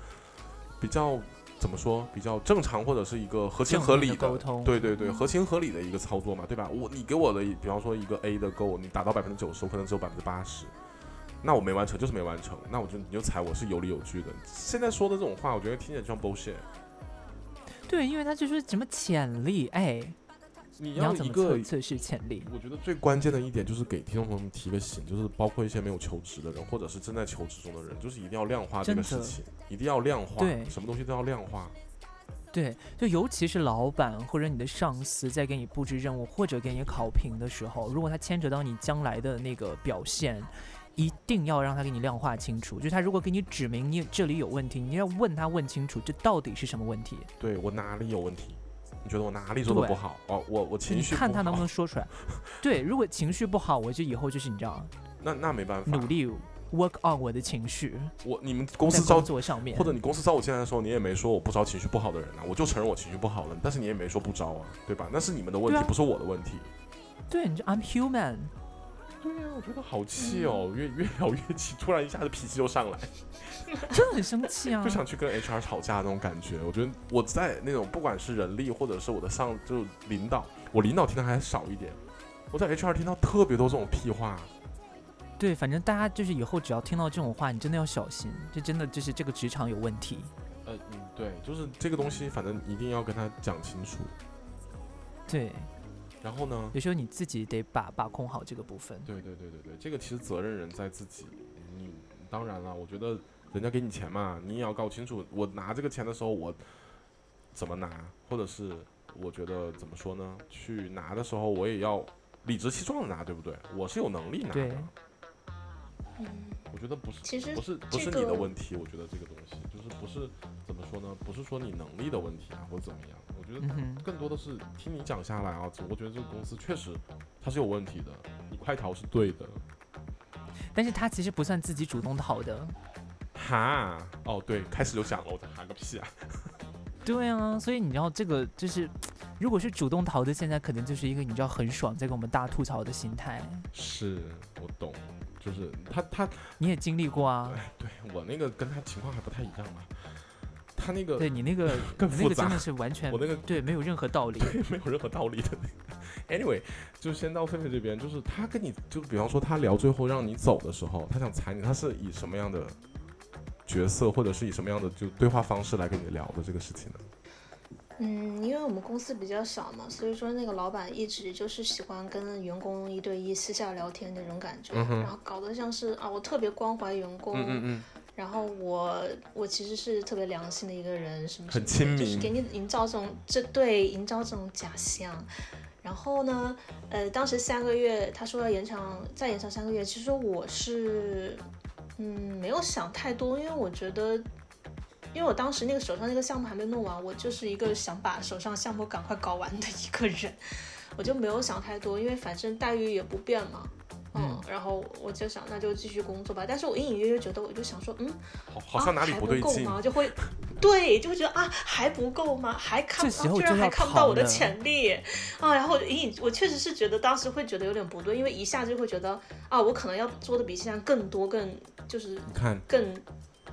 比较。怎么说比较正常，或者是一个合情合理的沟通？对对对，合情合理的一个操作嘛，对吧？我你给我的，比方说一个 A 的 Go，你达到百分之九十，我可能只有百分之八十，那我没完成就是没完成，那我就你就踩我是有理有据的。现在说的这种话，我觉得听起来就像 bullshit。对，因为他就是什么潜力，哎。你要一个测试潜力，我觉得最关键的一点就是给听众朋友们提个醒，就是包括一些没有求职的人，或者是正在求职中的人，就是一定要量化这个事情，一定要量化，对，什么东西都要量化。对，就尤其是老板或者你的上司在给你布置任务或者给你考评的时候，如果他牵扯到你将来的那个表现，一定要让他给你量化清楚。就他如果给你指明你这里有问题，你要问他问清楚，这到底是什么问题？对我哪里有问题？你觉得我哪里做的不好？哦，我我情绪，看他能不能说出来。对，如果情绪不好，我就以后就是你知道，那那没办法，努力 work on 我的情绪。我你们公司招我上面，或者你公司招我进来的时候，你也没说我不招情绪不好的人啊，我就承认我情绪不好了，但是你也没说不招啊，对吧？那是你们的问题，不是我的问题。对，你就 I'm human。对呀，我觉得好气哦，越越聊越气，突然一下子脾气就上来，真的很生气啊，就想去跟 HR 吵架那种感觉。我觉得我在那种不管是人力或者是我的上就领导，我领导听的还少一点，我在 HR 听到特别多这种屁话。对，反正大家就是以后只要听到这种话，你真的要小心，这真的就是这个职场有问题。呃嗯，对，就是这个东西，反正一定要跟他讲清楚。对。然后呢？有时候你自己得把把控好这个部分。对对对对对，这个其实责任人在自己。你当然了，我觉得人家给你钱嘛，你也要搞清楚，我拿这个钱的时候我怎么拿，或者是我觉得怎么说呢？去拿的时候我也要理直气壮的拿，对不对？我是有能力拿的。嗯。我觉得不是，其实不是不是你的问题。我觉得这个东西就是不是怎么说呢？不是说你能力的问题啊，或者怎么样。我觉得更多的是听你讲下来啊，我觉得这个公司确实它是有问题的，你快逃是对的。但是他其实不算自己主动逃的。哈？哦，对，开始就讲了，我在哈个屁啊！对啊，所以你知道这个就是，如果是主动逃的，现在可能就是一个你知道很爽，在跟我们大吐槽的心态。是我懂。就是他他你也经历过啊？对我那个跟他情况还不太一样嘛。他那个对你那个 更复杂，真的是完全我那个对没有任何道理，对没有任何道理的。Anyway，就先到狒狒这边，就是他跟你就比方说他聊最后让你走的时候，他想踩你，他是以什么样的角色或者是以什么样的就对话方式来跟你聊的这个事情呢？嗯，因为我们公司比较小嘛，所以说那个老板一直就是喜欢跟员工一对一私下聊天那种感觉，然后搞得像是啊，我特别关怀员工，嗯嗯然后我我其实是特别良心的一个人，什么很亲民，就是给你营造这种这对营造这种假象。然后呢，呃，当时三个月他说要延长再延长三个月，其实我是嗯，没有想太多，因为我觉得，因为我当时那个手上那个项目还没弄完，我就是一个想把手上项目赶快搞完的一个人，我就没有想太多，因为反正待遇也不变嘛。嗯，然后我就想，那就继续工作吧。但是我隐隐约约觉得，我就想说，嗯，好像哪里不对劲吗？就会，对，就会觉得啊，还不够吗？还看，居然还看不到我的潜力啊！然后隐隐，我确实是觉得当时会觉得有点不对，因为一下就会觉得啊，我可能要做的比现在更多，更就是看更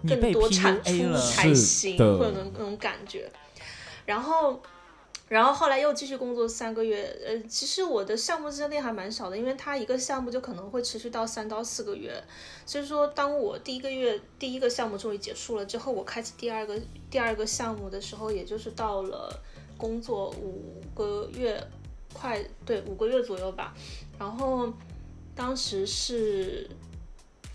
更多产出才行，会有那种感觉。然后。然后后来又继续工作三个月，呃，其实我的项目经历还蛮少的，因为它一个项目就可能会持续到三到四个月，所以说当我第一个月第一个项目终于结束了之后，我开启第二个第二个项目的时候，也就是到了工作五个月，快对五个月左右吧，然后当时是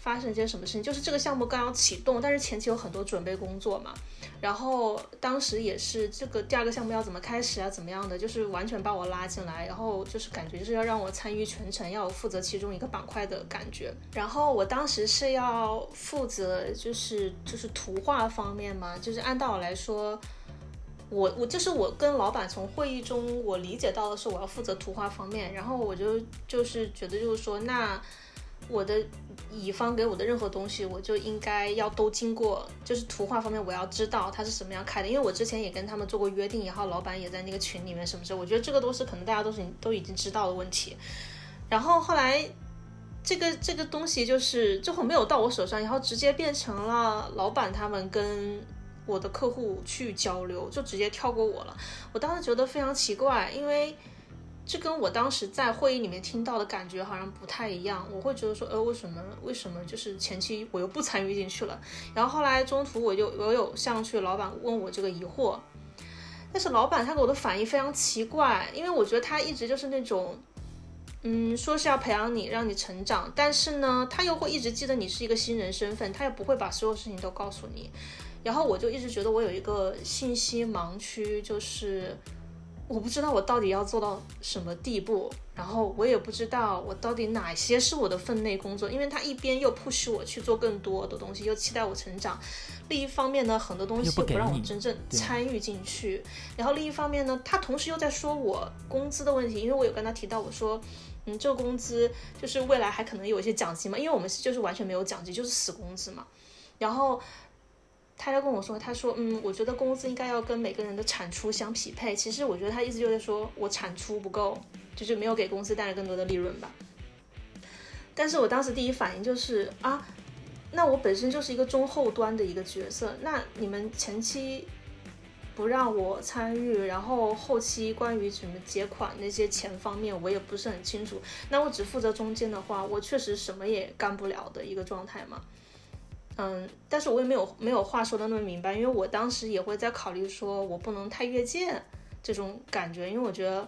发生一件什么事情，就是这个项目刚要启动，但是前期有很多准备工作嘛。然后当时也是这个第二个项目要怎么开始啊，怎么样的，就是完全把我拉进来，然后就是感觉就是要让我参与全程，要负责其中一个板块的感觉。然后我当时是要负责就是就是图画方面嘛，就是按道理来说，我我就是我跟老板从会议中我理解到的是我要负责图画方面，然后我就就是觉得就是说那。我的乙方给我的任何东西，我就应该要都经过，就是图画方面我要知道它是什么样开的，因为我之前也跟他们做过约定，然后老板也在那个群里面什么事，我觉得这个都是可能大家都是都已经知道的问题。然后后来这个这个东西就是最后没有到我手上，然后直接变成了老板他们跟我的客户去交流，就直接跳过我了。我当时觉得非常奇怪，因为。这跟我当时在会议里面听到的感觉好像不太一样，我会觉得说，呃，为什么为什么就是前期我又不参与进去了，然后后来中途我就我有向去老板问我这个疑惑，但是老板他给我的反应非常奇怪，因为我觉得他一直就是那种，嗯，说是要培养你，让你成长，但是呢，他又会一直记得你是一个新人身份，他也不会把所有事情都告诉你，然后我就一直觉得我有一个信息盲区，就是。我不知道我到底要做到什么地步，然后我也不知道我到底哪些是我的分内工作，因为他一边又 push 我去做更多的东西，又期待我成长；另一方面呢，很多东西又不让我真正参与进去。然后另一方面呢，他同时又在说我工资的问题，因为我有跟他提到，我说，嗯，这个工资就是未来还可能有一些奖金嘛，因为我们就是完全没有奖金，就是死工资嘛。然后。他就跟我说，他说，嗯，我觉得工资应该要跟每个人的产出相匹配。其实我觉得他意思就是说我产出不够，就是没有给公司带来更多的利润吧。但是我当时第一反应就是啊，那我本身就是一个中后端的一个角色，那你们前期不让我参与，然后后期关于什么结款那些钱方面我也不是很清楚，那我只负责中间的话，我确实什么也干不了的一个状态嘛。嗯，但是我也没有没有话说的那么明白，因为我当时也会在考虑，说我不能太越界这种感觉，因为我觉得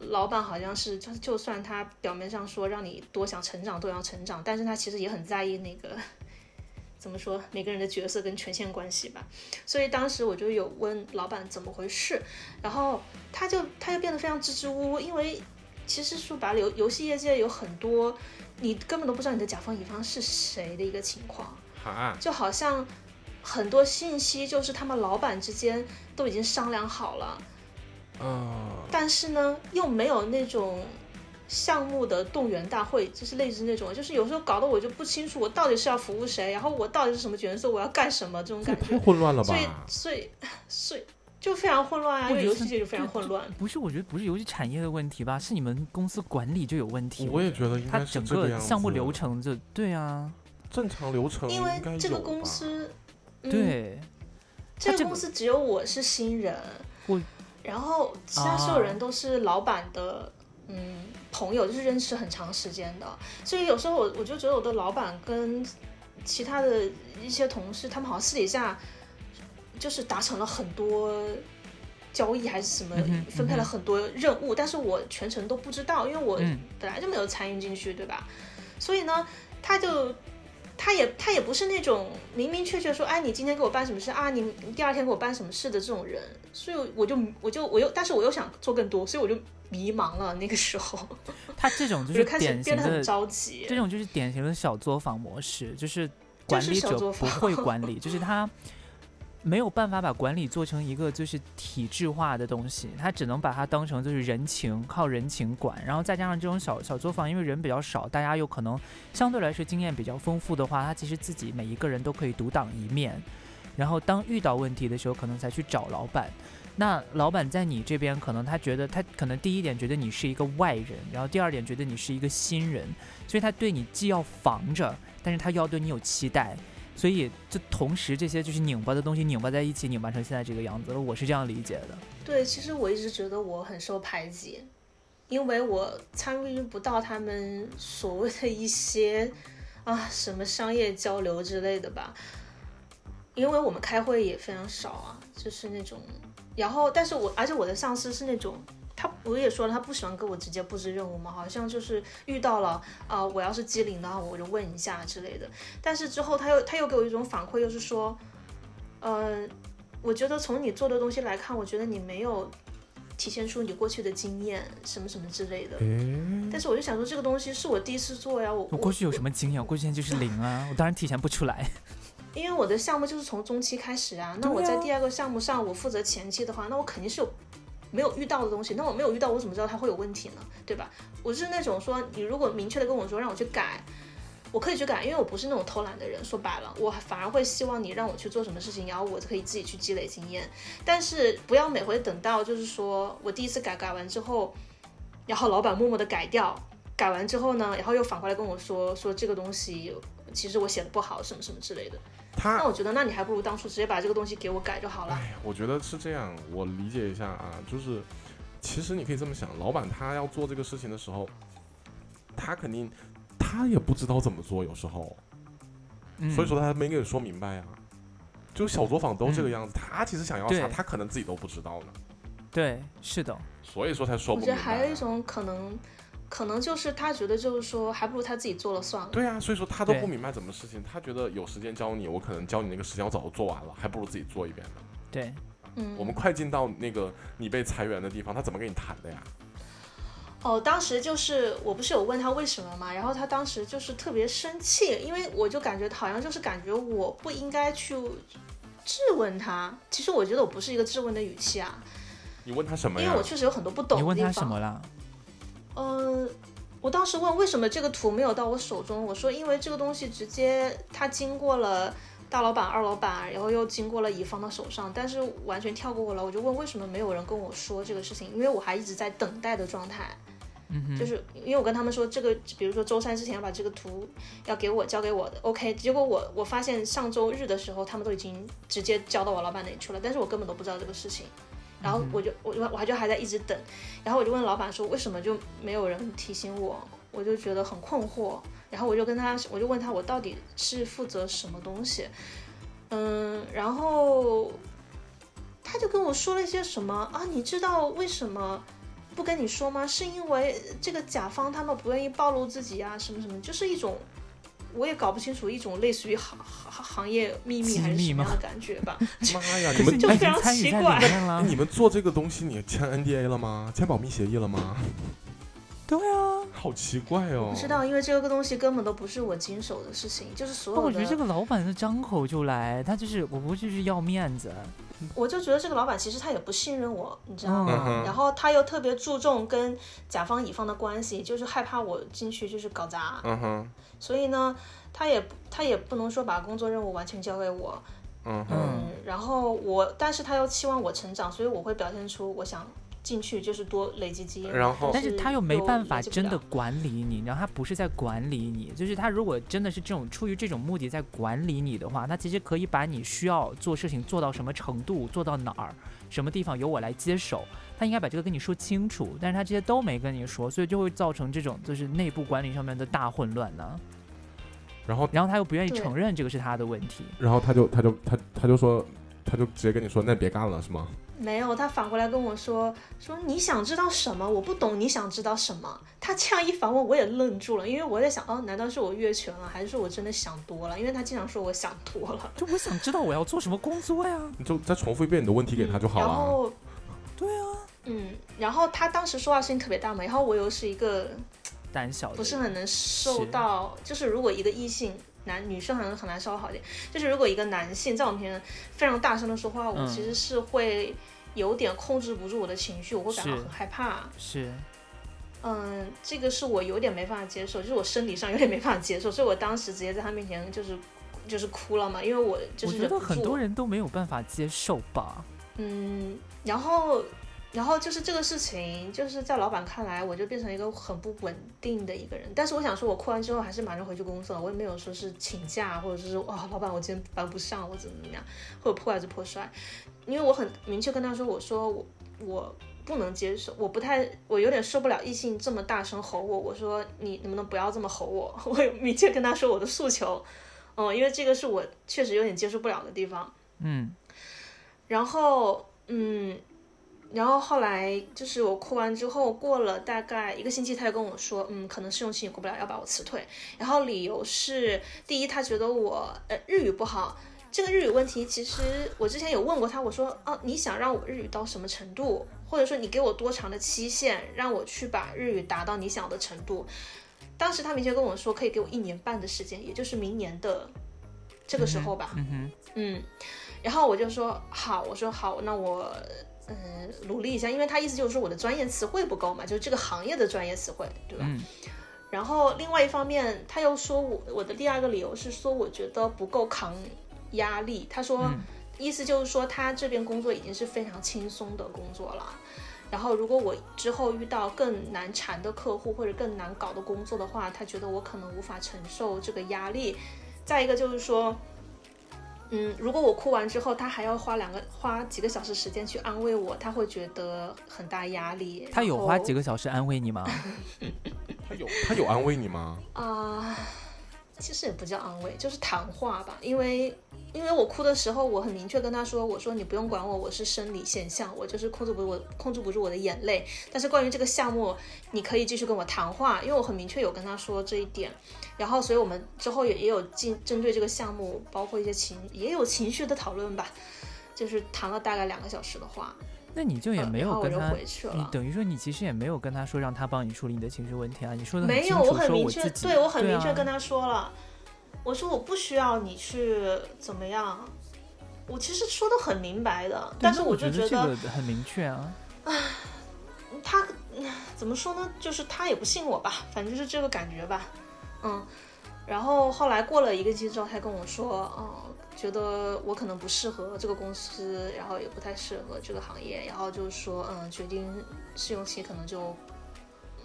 老板好像是就就算他表面上说让你多想成长都要成长，但是他其实也很在意那个 怎么说每个人的角色跟权限关系吧。所以当时我就有问老板怎么回事，然后他就他就变得非常支支吾吾，因为其实说白了游游戏业界有很多你根本都不知道你的甲方乙方是谁的一个情况。就好像很多信息就是他们老板之间都已经商量好了，嗯，但是呢又没有那种项目的动员大会，就是类似那种，就是有时候搞得我就不清楚我到底是要服务谁，然后我到底是什么角色，我要干什么这种感觉，太混乱了吧？所以所以所以就非常混乱啊，因为游戏界就非常混乱。不是，我觉得不是游戏产业的问题吧，是你们公司管理就有问题。我也觉得应该是整个项目流程就对啊。正常流程，因为这个公司，对，这个公司只有我是新人，我，然后其他所有人都是老板的，嗯，朋友，就是认识很长时间的，所以有时候我我就觉得我的老板跟其他的一些同事，他们好像私底下就是达成了很多交易还是什么，分配了很多任务，但是我全程都不知道，因为我本来就没有参与进去，对吧？所以呢，他就。他也他也不是那种明明确确说，哎，你今天给我办什么事啊？你第二天给我办什么事的这种人，所以我就我就我又，但是我又想做更多，所以我就迷茫了。那个时候，他这种 就是典型的着急，这种就是典型的小作坊模式，就是管理者不会管理，就是他没有办法把管理做成一个就是体制化的东西，他只能把它当成就是人情，靠人情管，然后再加上这种小小作坊，因为人比较少，大家又可能相对来说经验比较丰富的话，他其实自己每一个人都可以独当一面，然后当遇到问题的时候，可能才去找老板。那老板在你这边，可能他觉得他可能第一点觉得你是一个外人，然后第二点觉得你是一个新人，所以他对你既要防着，但是他又要对你有期待，所以就同时这些就是拧巴的东西拧巴在一起，拧巴成现在这个样子了。我是这样理解的。对，其实我一直觉得我很受排挤，因为我参与不到他们所谓的一些啊什么商业交流之类的吧。因为我们开会也非常少啊，就是那种，然后但是我而且我的上司是那种，他我也说了，他不喜欢跟我直接布置任务嘛，好像就是遇到了啊、我要是机灵的话，我就问一下之类的。但是之后他又他又给我一种反馈，又是说，呃，我觉得从你做的东西来看，我觉得你没有体现出你过去的经验什么什么之类的。嗯，但是我就想说，这个东西是我第一次做呀，我我过去有什么经验？我过去现在就是零啊，我当然体现不出来。因为我的项目就是从中期开始啊，那我在第二个项目上我负责前期的话，那我肯定是有没有遇到的东西，那我没有遇到，我怎么知道它会有问题呢？对吧？我是那种说，你如果明确的跟我说让我去改，我可以去改，因为我不是那种偷懒的人。说白了，我反而会希望你让我去做什么事情，然后我可以自己去积累经验。但是不要每回等到就是说我第一次改改完之后，然后老板默默的改掉，改完之后呢，然后又反过来跟我说说这个东西其实我写的不好，什么什么之类的。那，我觉得，那你还不如当初直接把这个东西给我改就好了。哎，我觉得是这样，我理解一下啊，就是其实你可以这么想，老板他要做这个事情的时候，他肯定他也不知道怎么做，有时候，嗯所以说他没给你说明白呀、就小作坊都这个嗯样子，他其实想要啥，他可能自己都不知道呢，对，是的，所以说才说我不明白、啊。觉得还有一种可能，可能就是他觉得就是说，还不如他自己做了算了。对啊，所以说他都不明白怎么事情，他觉得有时间教你，我可能教你那个时间我早就做完了，还不如自己做一遍呢。对，嗯，我们快进到那个你被裁员的地方，他怎么跟你谈的呀？哦，当时就是我不是有问他为什么嘛，然后他当时就是特别生气，因为我就感觉好像就是感觉我不应该去质问他。其实我觉得我不是一个质问的语气啊，你问他什么呀因为我？确实有很多不懂你问的地方。他什么了？呃，我当时问为什么这个图没有到我手中，我说因为这个东西直接它经过了大老板、二老板，然后又经过了乙方的手上，但是完全跳过我了。我就问为什么没有人跟我说这个事情，因为我还一直在等待的状态。就是因为我跟他们说这个，比如说周三之前要把这个图要给我交给我的，OK。结果我我发现上周日的时候，他们都已经直接交到我老板那里去了，但是我根本都不知道这个事情。然后我就我就我还就还在一直等，然后我就问老板说为什么就没有人提醒我，我就觉得很困惑。然后我就跟他我就问他我到底是负责什么东西，嗯，然后他就跟我说了一些什么啊，你知道为什么？不跟你说吗？是因为这个甲方他们不愿意暴露自己啊，什么什么，就是一种我也搞不清楚一种类似于行行行业秘 密还是什么样的感觉吧。妈呀，你们就非常奇怪你们做这个东西，你签 NDA 了吗？签保密协议了吗？对啊，好奇怪哦。不知道，因为这个东西根本都不是我经手的事情，就是所有的。我觉得这个老板是张口就来，他就是我不就是要面子，我就觉得这个老板其实他也不信任我，你知道嗯吗？哼然后他又特别注重跟甲方乙方的关系，就是害怕我进去就是搞砸，嗯哼，所以呢，他也他也不能说把工作任务完全交给我，嗯，嗯，然后我，但是他又期望我成长，所以我会表现出我想进去就是多累积经验，然后但是他又没办法真的管理你，然后他不是在管理你，就是他如果真的是这种出于这种目的在管理你的话，他其实可以把你需要做事情做到什么程度，做到哪儿，什么地方由我来接手，他应该把这个跟你说清楚，但是他这些都没跟你说，所以就会造成这种就是内部管理上面的大混乱呢。然后然后他又不愿意承认这个是他的问题，然后他就他就他他就说，他就直接跟你说，那别干了是吗？没有，他反过来跟我说说你想知道什么？我不懂你想知道什么。他这样一反问，我也愣住了，因为我在想，哦，难道是我越权了，还是说我真的想多了？因为他经常说我想多了。就我想知道我要做什么工作呀。你就再重复一遍你的问题给他就好了。嗯，然后他当时说话声音特别大嘛，然后我又是一个胆小不是很能受是到，就是如果一个异性男女生好像很难稍微好一点。就是如果一个男性在我面前非常大声的说话，我嗯其实是会有点控制不住我的情绪，我会感到很害怕。是，嗯，这个是我有点没办法接受，就是我生理上有点没办法接受，所以我当时直接在他面前就是就是哭了嘛，因为我就是我觉得很多。人都没有办法接受吧。嗯，然后然后就是这个事情，就是在老板看来，我就变成一个很不稳定的一个人。但是我想说，我哭完之后还是马上回去工作了，我也没有说是请假，或者是哇、老板我今天班不上，我怎么怎么样，或者破罐子破摔。因为我很明确跟他说，我说我我不能接受，我不太，我有点受不了异性这么大声吼我。我说你能不能不要这么吼我？我有明确跟他说我的诉求，嗯，因为这个是我确实有点接受不了的地方。嗯，然后，嗯，然后后来就是我哭完之后，过了大概一个星期，他就跟我说，嗯，可能试用期也过不了，要把我辞退。然后理由是，第一，他觉得我呃日语不好。这个日语问题，其实我之前有问过他，我说，哦、你想让我日语到什么程度，或者说你给我多长的期限，让我去把日语达到你想要的程度。当时他明确跟我说，可以给我一年半的时间，也就是明年的这个时候吧。嗯哼，嗯，然后我就说好，我说好，那我嗯、努力一下，因为他意思就是说我的专业词汇不够嘛，就是这个行业的专业词汇，对吧？嗯然后另外一方面，他又说我我的第二个理由是说我觉得不够扛压力，他说、嗯意思就是说他这边工作已经是非常轻松的工作了。然后，如果我之后遇到更难缠的客户或者更难搞的工作的话，他觉得我可能无法承受这个压力。再一个就是说，嗯，如果我哭完之后，他还要花两个花几个小时时间去安慰我，他会觉得很大压力。他有花几个个小时安慰你吗？他有他有安慰你吗？啊、其实也不叫安慰，就是谈话吧。因为因为我哭的时候，我很明确跟他说，我说你不用管我，我是生理现象，我就是控制不住我控制不住我的眼泪。但是关于这个项目，你可以继续跟我谈话，因为我很明确有跟他说这一点。然后，所以我们之后也也有进针对这个项目，包括一些情也有情绪的讨论吧，就是谈了大概两个小时的话。那你就也没有跟他，你等于说你其实也没有跟他说让他帮你处理你的情绪问题啊？你说的没有，我很明确，对我很明确跟他说了，我说我不需要你去怎么样，我其实说的很明白的，但是我就觉得个很明确啊。他嗯怎么说呢，就是他也不信我吧，反正就是这个感觉吧，嗯，然后后来过了一个星期之后，他跟我说，嗯，觉得我可能不适合这个公司，然后也不太适合这个行业，然后就是说，嗯，决定试用期可能就，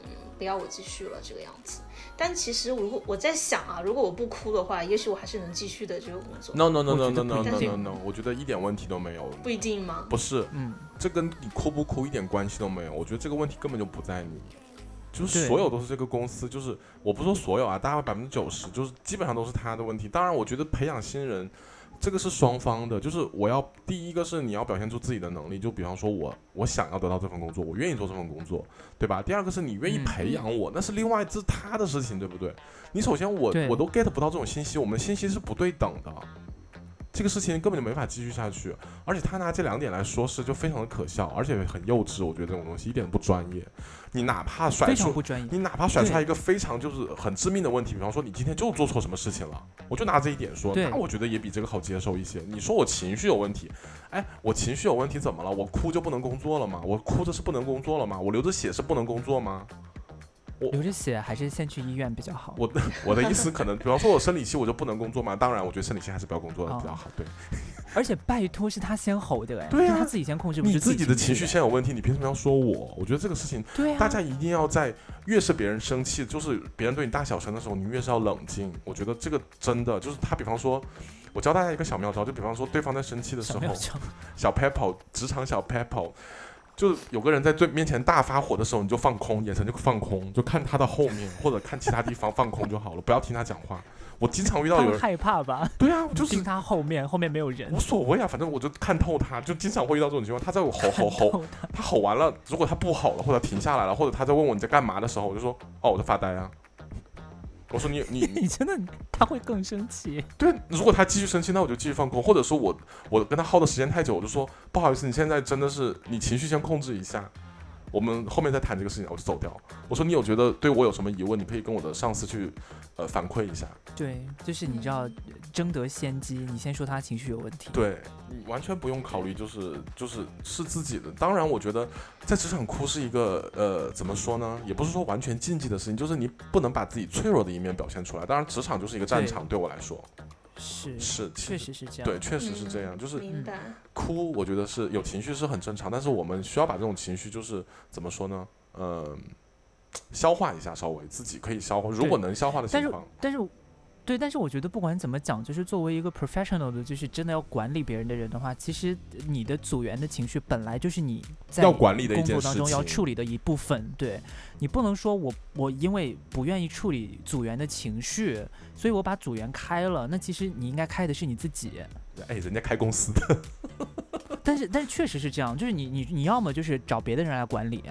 嗯，不要我继续了这个样子。但其实如果我在想啊，如果我不哭的话，也许我还是能继续的这个工作，No no no no no no no no no，我觉得一点问题都没有。不一定吗？不是，嗯，这跟你哭不哭一点关系都没有。我觉得这个问题根本就不在你，就是所有都是这个公司，就是我不说所有啊，大概百分之九十，就是基本上都是他的问题。当然，我觉得培养新人，这个是双方的，就是我要第一个是你要表现出自己的能力，就比方说我我想要得到这份工作，我愿意做这份工作，对吧？第二个是你愿意嗯培养我，那是另外这是他的事情，对不对？你首先我我都 get 不到这种信息，我们信息是不对等的。这个事情根本就没法继续下去，而且他拿这两点来说事，就非常的可笑，而且很幼稚。我觉得这种东西一点都不专业。你哪怕甩出，不专业。你哪怕甩出来一个非常就是很致命的问题，比方说你今天就做错什么事情了，我就拿这一点说，那我觉得也比这个好接受一些。你说我情绪有问题，哎，我情绪有问题怎么了？我哭就不能工作了吗？我哭着是不能工作了吗？我流着血是不能工作吗？流着血还是先去医院比较好。我的我的意思可能，比方说我生理期我就不能工作嘛？当然，我觉得生理期还是不要工作的哦比较好。对，而且拜托是他先吼的哎，对啊他自己先控制不住你自己的情绪哎先有问题，你凭什么要说我？我觉得这个事情对啊，大家一定要在越是别人生气，就是别人对你大小声的时候，你越是要冷静。我觉得这个真的就是他，比方说，我教大家一个小妙招，就比方说对方在生气的时候，小妙招小 Pepper 职场小 Pepper，就有个人在最面前大发火的时候，你就放空，眼神就放空，就看他的后面或者看其他地方放空就好了，不要听他讲话。我经常遇到有人，害怕吧？对啊，就是听他后面，后面没有人无。所谓啊，反正我就看透他，就经常会遇到这种情况。他在我吼吼吼，他他吼完了，如果他不吼了，或者停下来了，或者他在问我你在干嘛的时候，我就说哦我在发呆啊。我说你 你你你真的他会更生气。对，如果他继续生气，那我就继续放空，或者说我我跟他耗的时间太久，我就说不好意思，你现在真的是你情绪先控制一下。我们后面再谈这个事情，我就走掉。我说你有觉得对我有什么疑问，你可以跟我的上司去呃反馈一下。对，就是你知道争得先机，你先说他情绪有问题。对你完全不用考虑，就是就是是自己的。当然，我觉得在职场哭是一个呃怎么说呢，也不是说完全禁忌的事情，就是你不能把自己脆弱的一面表现出来。当然，职场就是一个战场，对我来说是是确实实是这样。对，确实是这样，就是。哭，我觉得是有情绪是很正常，但是我们需要把这种情绪就是怎么说呢？呃，消化一下，稍微自己可以消化，如果能消化的但是但是，对，但是我觉得不管怎么讲，就是作为一个 professional 的，就是真的要管理别人的人的话，其实你的组员的情绪本来就是你在要管理的工作当中要处理的一部分。对你不能说我我因为不愿意处理组员的情绪，所以我把组员开了。那其实你应该开的是你自己。哎，人家开公司的，但是但是确实是这样，就是你你你要么就是找别的人来管理，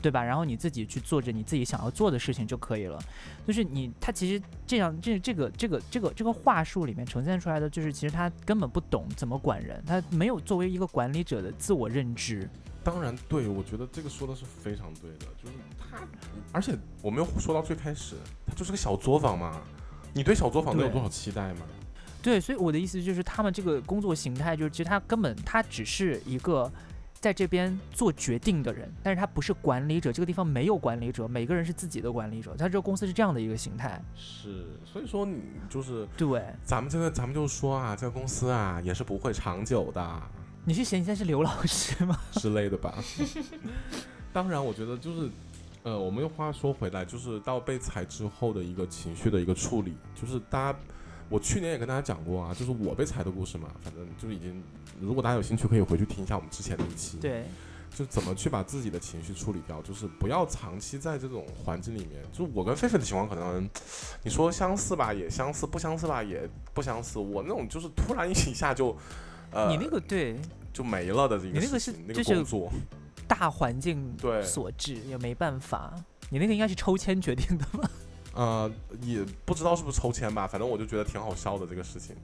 对吧？然后你自己去做着你自己想要做的事情就可以了。就是你他其实这样这这个这个这个这个话术里面呈现出来的，就是其实他根本不懂怎么管人，他没有作为一个管理者的自我认知。当然对，我觉得这个说的是非常对的，就是他，而且我没有说到最开始，他就是个小作坊嘛，你对小作坊能有多少期待吗？对，所以我的意思就是，他们这个工作形态，就是其实他根本他只是一个在这边做决定的人，但是他不是管理者。这个地方没有管理者，每个人是自己的管理者。他这个公司是这样的一个形态。是，所以说你就是对，咱们这个，咱们就说啊，这个公司啊也是不会长久的你是嫌你现在是刘老师吗？之类的吧。当然，我觉得就是，呃，我们又话说回来，就是到被裁之后的一个情绪的一个处理，就是大家，我去年也跟大家讲过啊，就是我被裁的故事嘛，反正就是已经，如果大家有兴趣，可以回去听一下我们之前的一期。对，就怎么去把自己的情绪处理掉，就是不要长期在这种环境里面。就我跟狒狒的情况可能，你说相似吧，也相似；不相似吧，也不相似。我那种就是突然一下就，呃，你那个对就没了的这个你那个是那就是个工作，大环境对所致，也没办法。你那个应该是抽签决定的吧？呃，也不知道是不是抽签吧，反正我就觉得挺好笑的这个事情。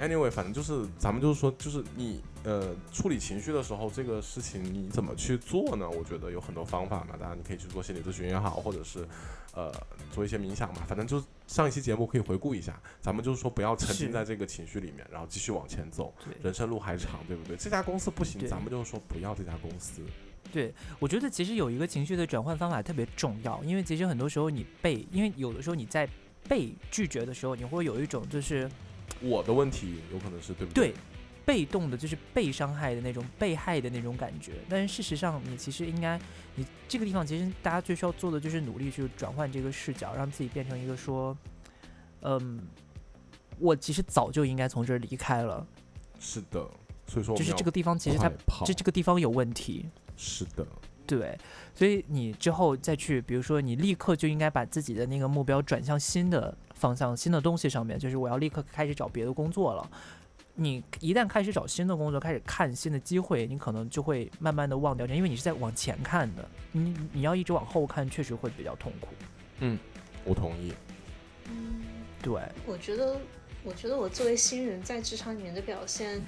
Anyway，反正就是咱们就是说，就是你呃处理情绪的时候，这个事情你怎么去做呢？我觉得有很多方法嘛，当然你可以去做心理咨询也好，或者是呃做一些冥想嘛，反正就是上一期节目可以回顾一下。咱们就是说不要沉浸在这个情绪里面，然后继续往前走，人生路还长，对不对？这家公司不行，咱们就是说不要这家公司。对，我觉得其实有一个情绪的转换方法特别重要，因为其实很多时候你被，因为有的时候你在被拒绝的时候，你会有一种就是我的问题有可能是对不对被动的，就是被伤害的那种被害的那种感觉。但是事实上，你其实应该，你这个地方其实大家最需要做的就是努力去转换这个视角，让自己变成一个说，嗯，我其实早就应该从这儿离开了，是的，所以说就是这个地方其实它这这个地方有问题。是的，对，所以你之后再去，比如说你立刻就应该把自己的那个目标转向新的方向、新的东西上面，就是我要立刻开始找别的工作了。你一旦开始找新的工作，开始看新的机会，你可能就会慢慢的忘掉这，因为你是在往前看的，你你要一直往后看，确实会比较痛苦。嗯我同意。嗯，对，我觉得，我觉得我作为新人在职场里面的表现，嗯，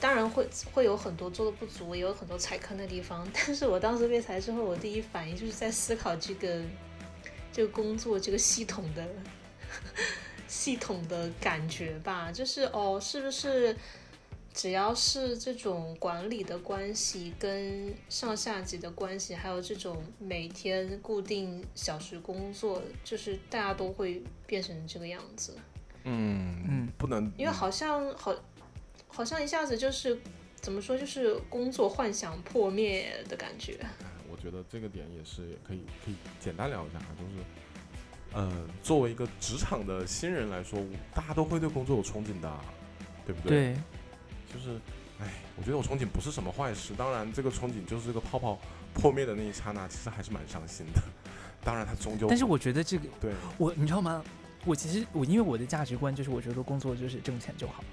当然会会有很多做的不足，也有很多踩坑的地方。但是我当时被裁之后，我第一反应就是在思考这个这个工作这个系统的 系统的感觉吧，就是哦，是不是只要是这种管理的关系、跟上下级的关系，还有这种每天固定小时工作，就是大家都会变成这个样子。嗯嗯不能因为好像好，好像一下子就是怎么说，就是工作幻想破灭的感觉。我觉得这个点也是可以可以简单聊一下啊，就是，呃，作为一个职场的新人来说，大家都会对工作有憧憬的，对不对？对，就是，哎，我觉得我憧憬不是什么坏事。当然，这个憧憬就是这个泡泡破灭的那一刹那，其实还是蛮伤心的。当然，它终究但是我觉得这个对我你知道吗？我其实我因为我的价值观就是我觉得工作就是挣钱就好，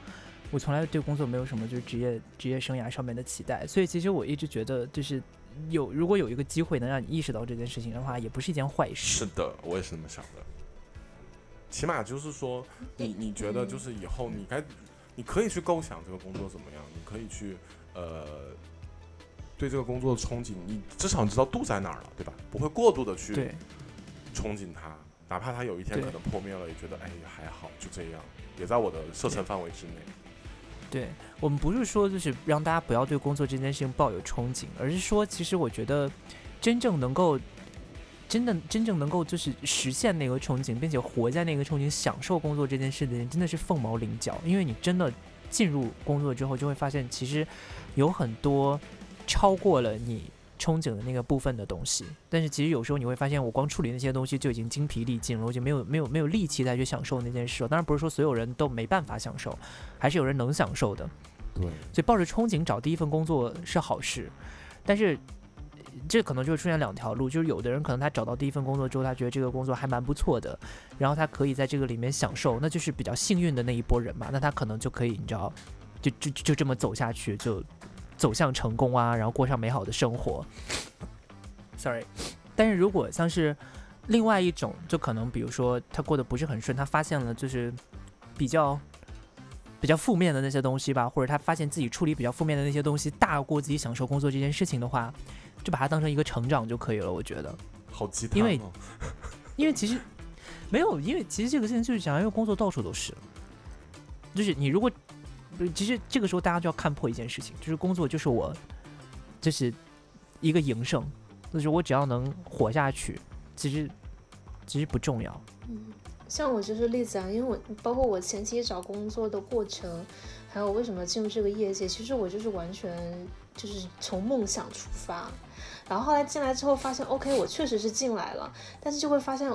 我从来对工作没有什么就是职业职业生涯上面的期待，所以其实我一直觉得就是有如果有一个机会能让你意识到这件事情的话，也不是一件坏事。是的，我也是那么想的。起码就是说，你你觉得就是以后你该，你可以去构想这个工作怎么样，你可以去呃对这个工作的憧憬，你至少你知道度在哪儿了，对吧？不会过度的去对憧憬它，哪怕它有一天可能破灭了，也觉得哎还好，就这样，也在我的射程范围之内。对我们不是说就是让大家不要对工作这件事情抱有憧憬，而是说，其实我觉得真正能够。真的真正能够就是实现那个憧憬，并且活在那个憧憬、享受工作这件事的人，真的是凤毛麟角。因为你真的进入工作之后，就会发现其实有很多超过了你憧憬的那个部分的东西。但是其实有时候你会发现，我光处理那些东西就已经精疲力尽了，我就没有没有没有力气再去享受那件事了。当然不是说所有人都没办法享受，还是有人能享受的。对，所以抱着憧憬找第一份工作是好事，但是呃这可能就会出现两条路，就是有的人可能他找到第一份工作之后，他觉得这个工作还蛮不错的，然后他可以在这个里面享受，那就是比较幸运的那一波人嘛，那他可能就可以你知道，就就就这么走下去，就走向成功啊，然后过上美好的生活。Sorry，但是如果像是另外一种，就可能比如说他过得不是很顺，他发现了就是比较比较负面的那些东西吧，或者他发现自己处理比较负面的那些东西大过自己享受工作这件事情的话，就把它当成一个成长就可以了。我觉得，好鸡汤、哦。因为因为其实没有，因为其实这个事情就是讲，因为工作到处都是，就是你如果其实这个时候大家就要看破一件事情，就是工作就是我，就是一个营生，就是我只要能活下去，其实其实不重要。嗯，像我就是例子啊，因为我包括我前期找工作的过程，还有为什么进入这个业界，其实我就是完全就是从梦想出发，然后后来进来之后发现，OK，我确实是进来了，但是就会发现。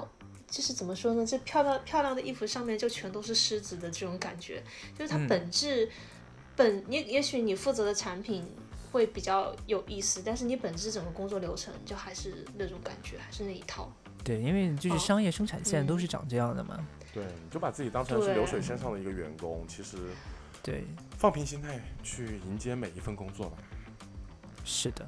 就是怎么说呢？这漂亮漂亮的衣服上面就全都是狮子的这种感觉，就是它嗯本质、本也也许你负责的产品会比较有意思，但是你本质整个工作流程就还是那种感觉，还是那一套。对，因为就是哦商业生产线都嗯是长这样的嘛。对，你就把自己当成是流水线上的一个员工，其实对，放平心态去迎接每一份工作吧。是的，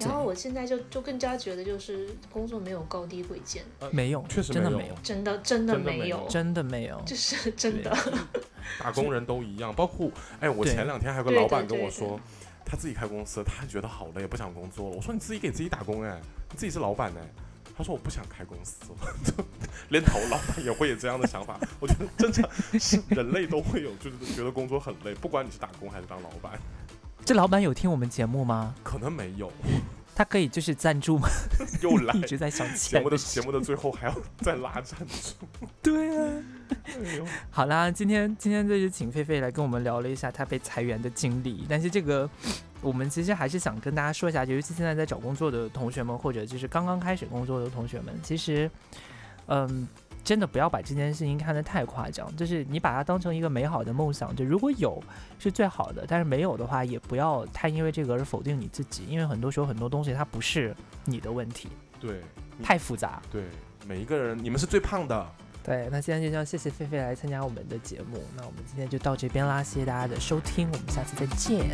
然后我现在就就更加觉得，就是工作没有高低贵贱，没有，确实没有真的没有，真的真的没有。真的没有。这是真的。打工人都一样，包括哎，我前两天还有个老板跟我说，他自己开公司，他觉得好累，不想工作了。我说你自己给自己打工哎，你自己是老板哎。他说我不想开公司。了，就连头老板也会有这样的想法。我觉得真的是 人类都会有，就是觉得工作很累，不管你是打工还是当老板，这老板有听我们节目吗？可能没有，他可以就是赞助吗？又来一直在想节目的钱节目的最后还要再拉赞助。对啊。哎，好啦，今天今天就是请菲菲来跟我们聊了一下她被裁员的经历，但是这个我们其实还是想跟大家说一下，尤其现在在找工作的同学们，或者就是刚刚开始工作的同学们，其实，嗯。真的不要把这件事情看得太夸张，就是你把它当成一个美好的梦想，就如果有是最好的，但是没有的话，也不要太因为这个而否定你自己，因为很多时候很多东西它不是你的问题，对太复杂。对，每一个人，你们是最胖的。对，那现在就这样，谢谢菲菲来参加我们的节目，那我们今天就到这边啦，谢谢大家的收听，我们下次再见。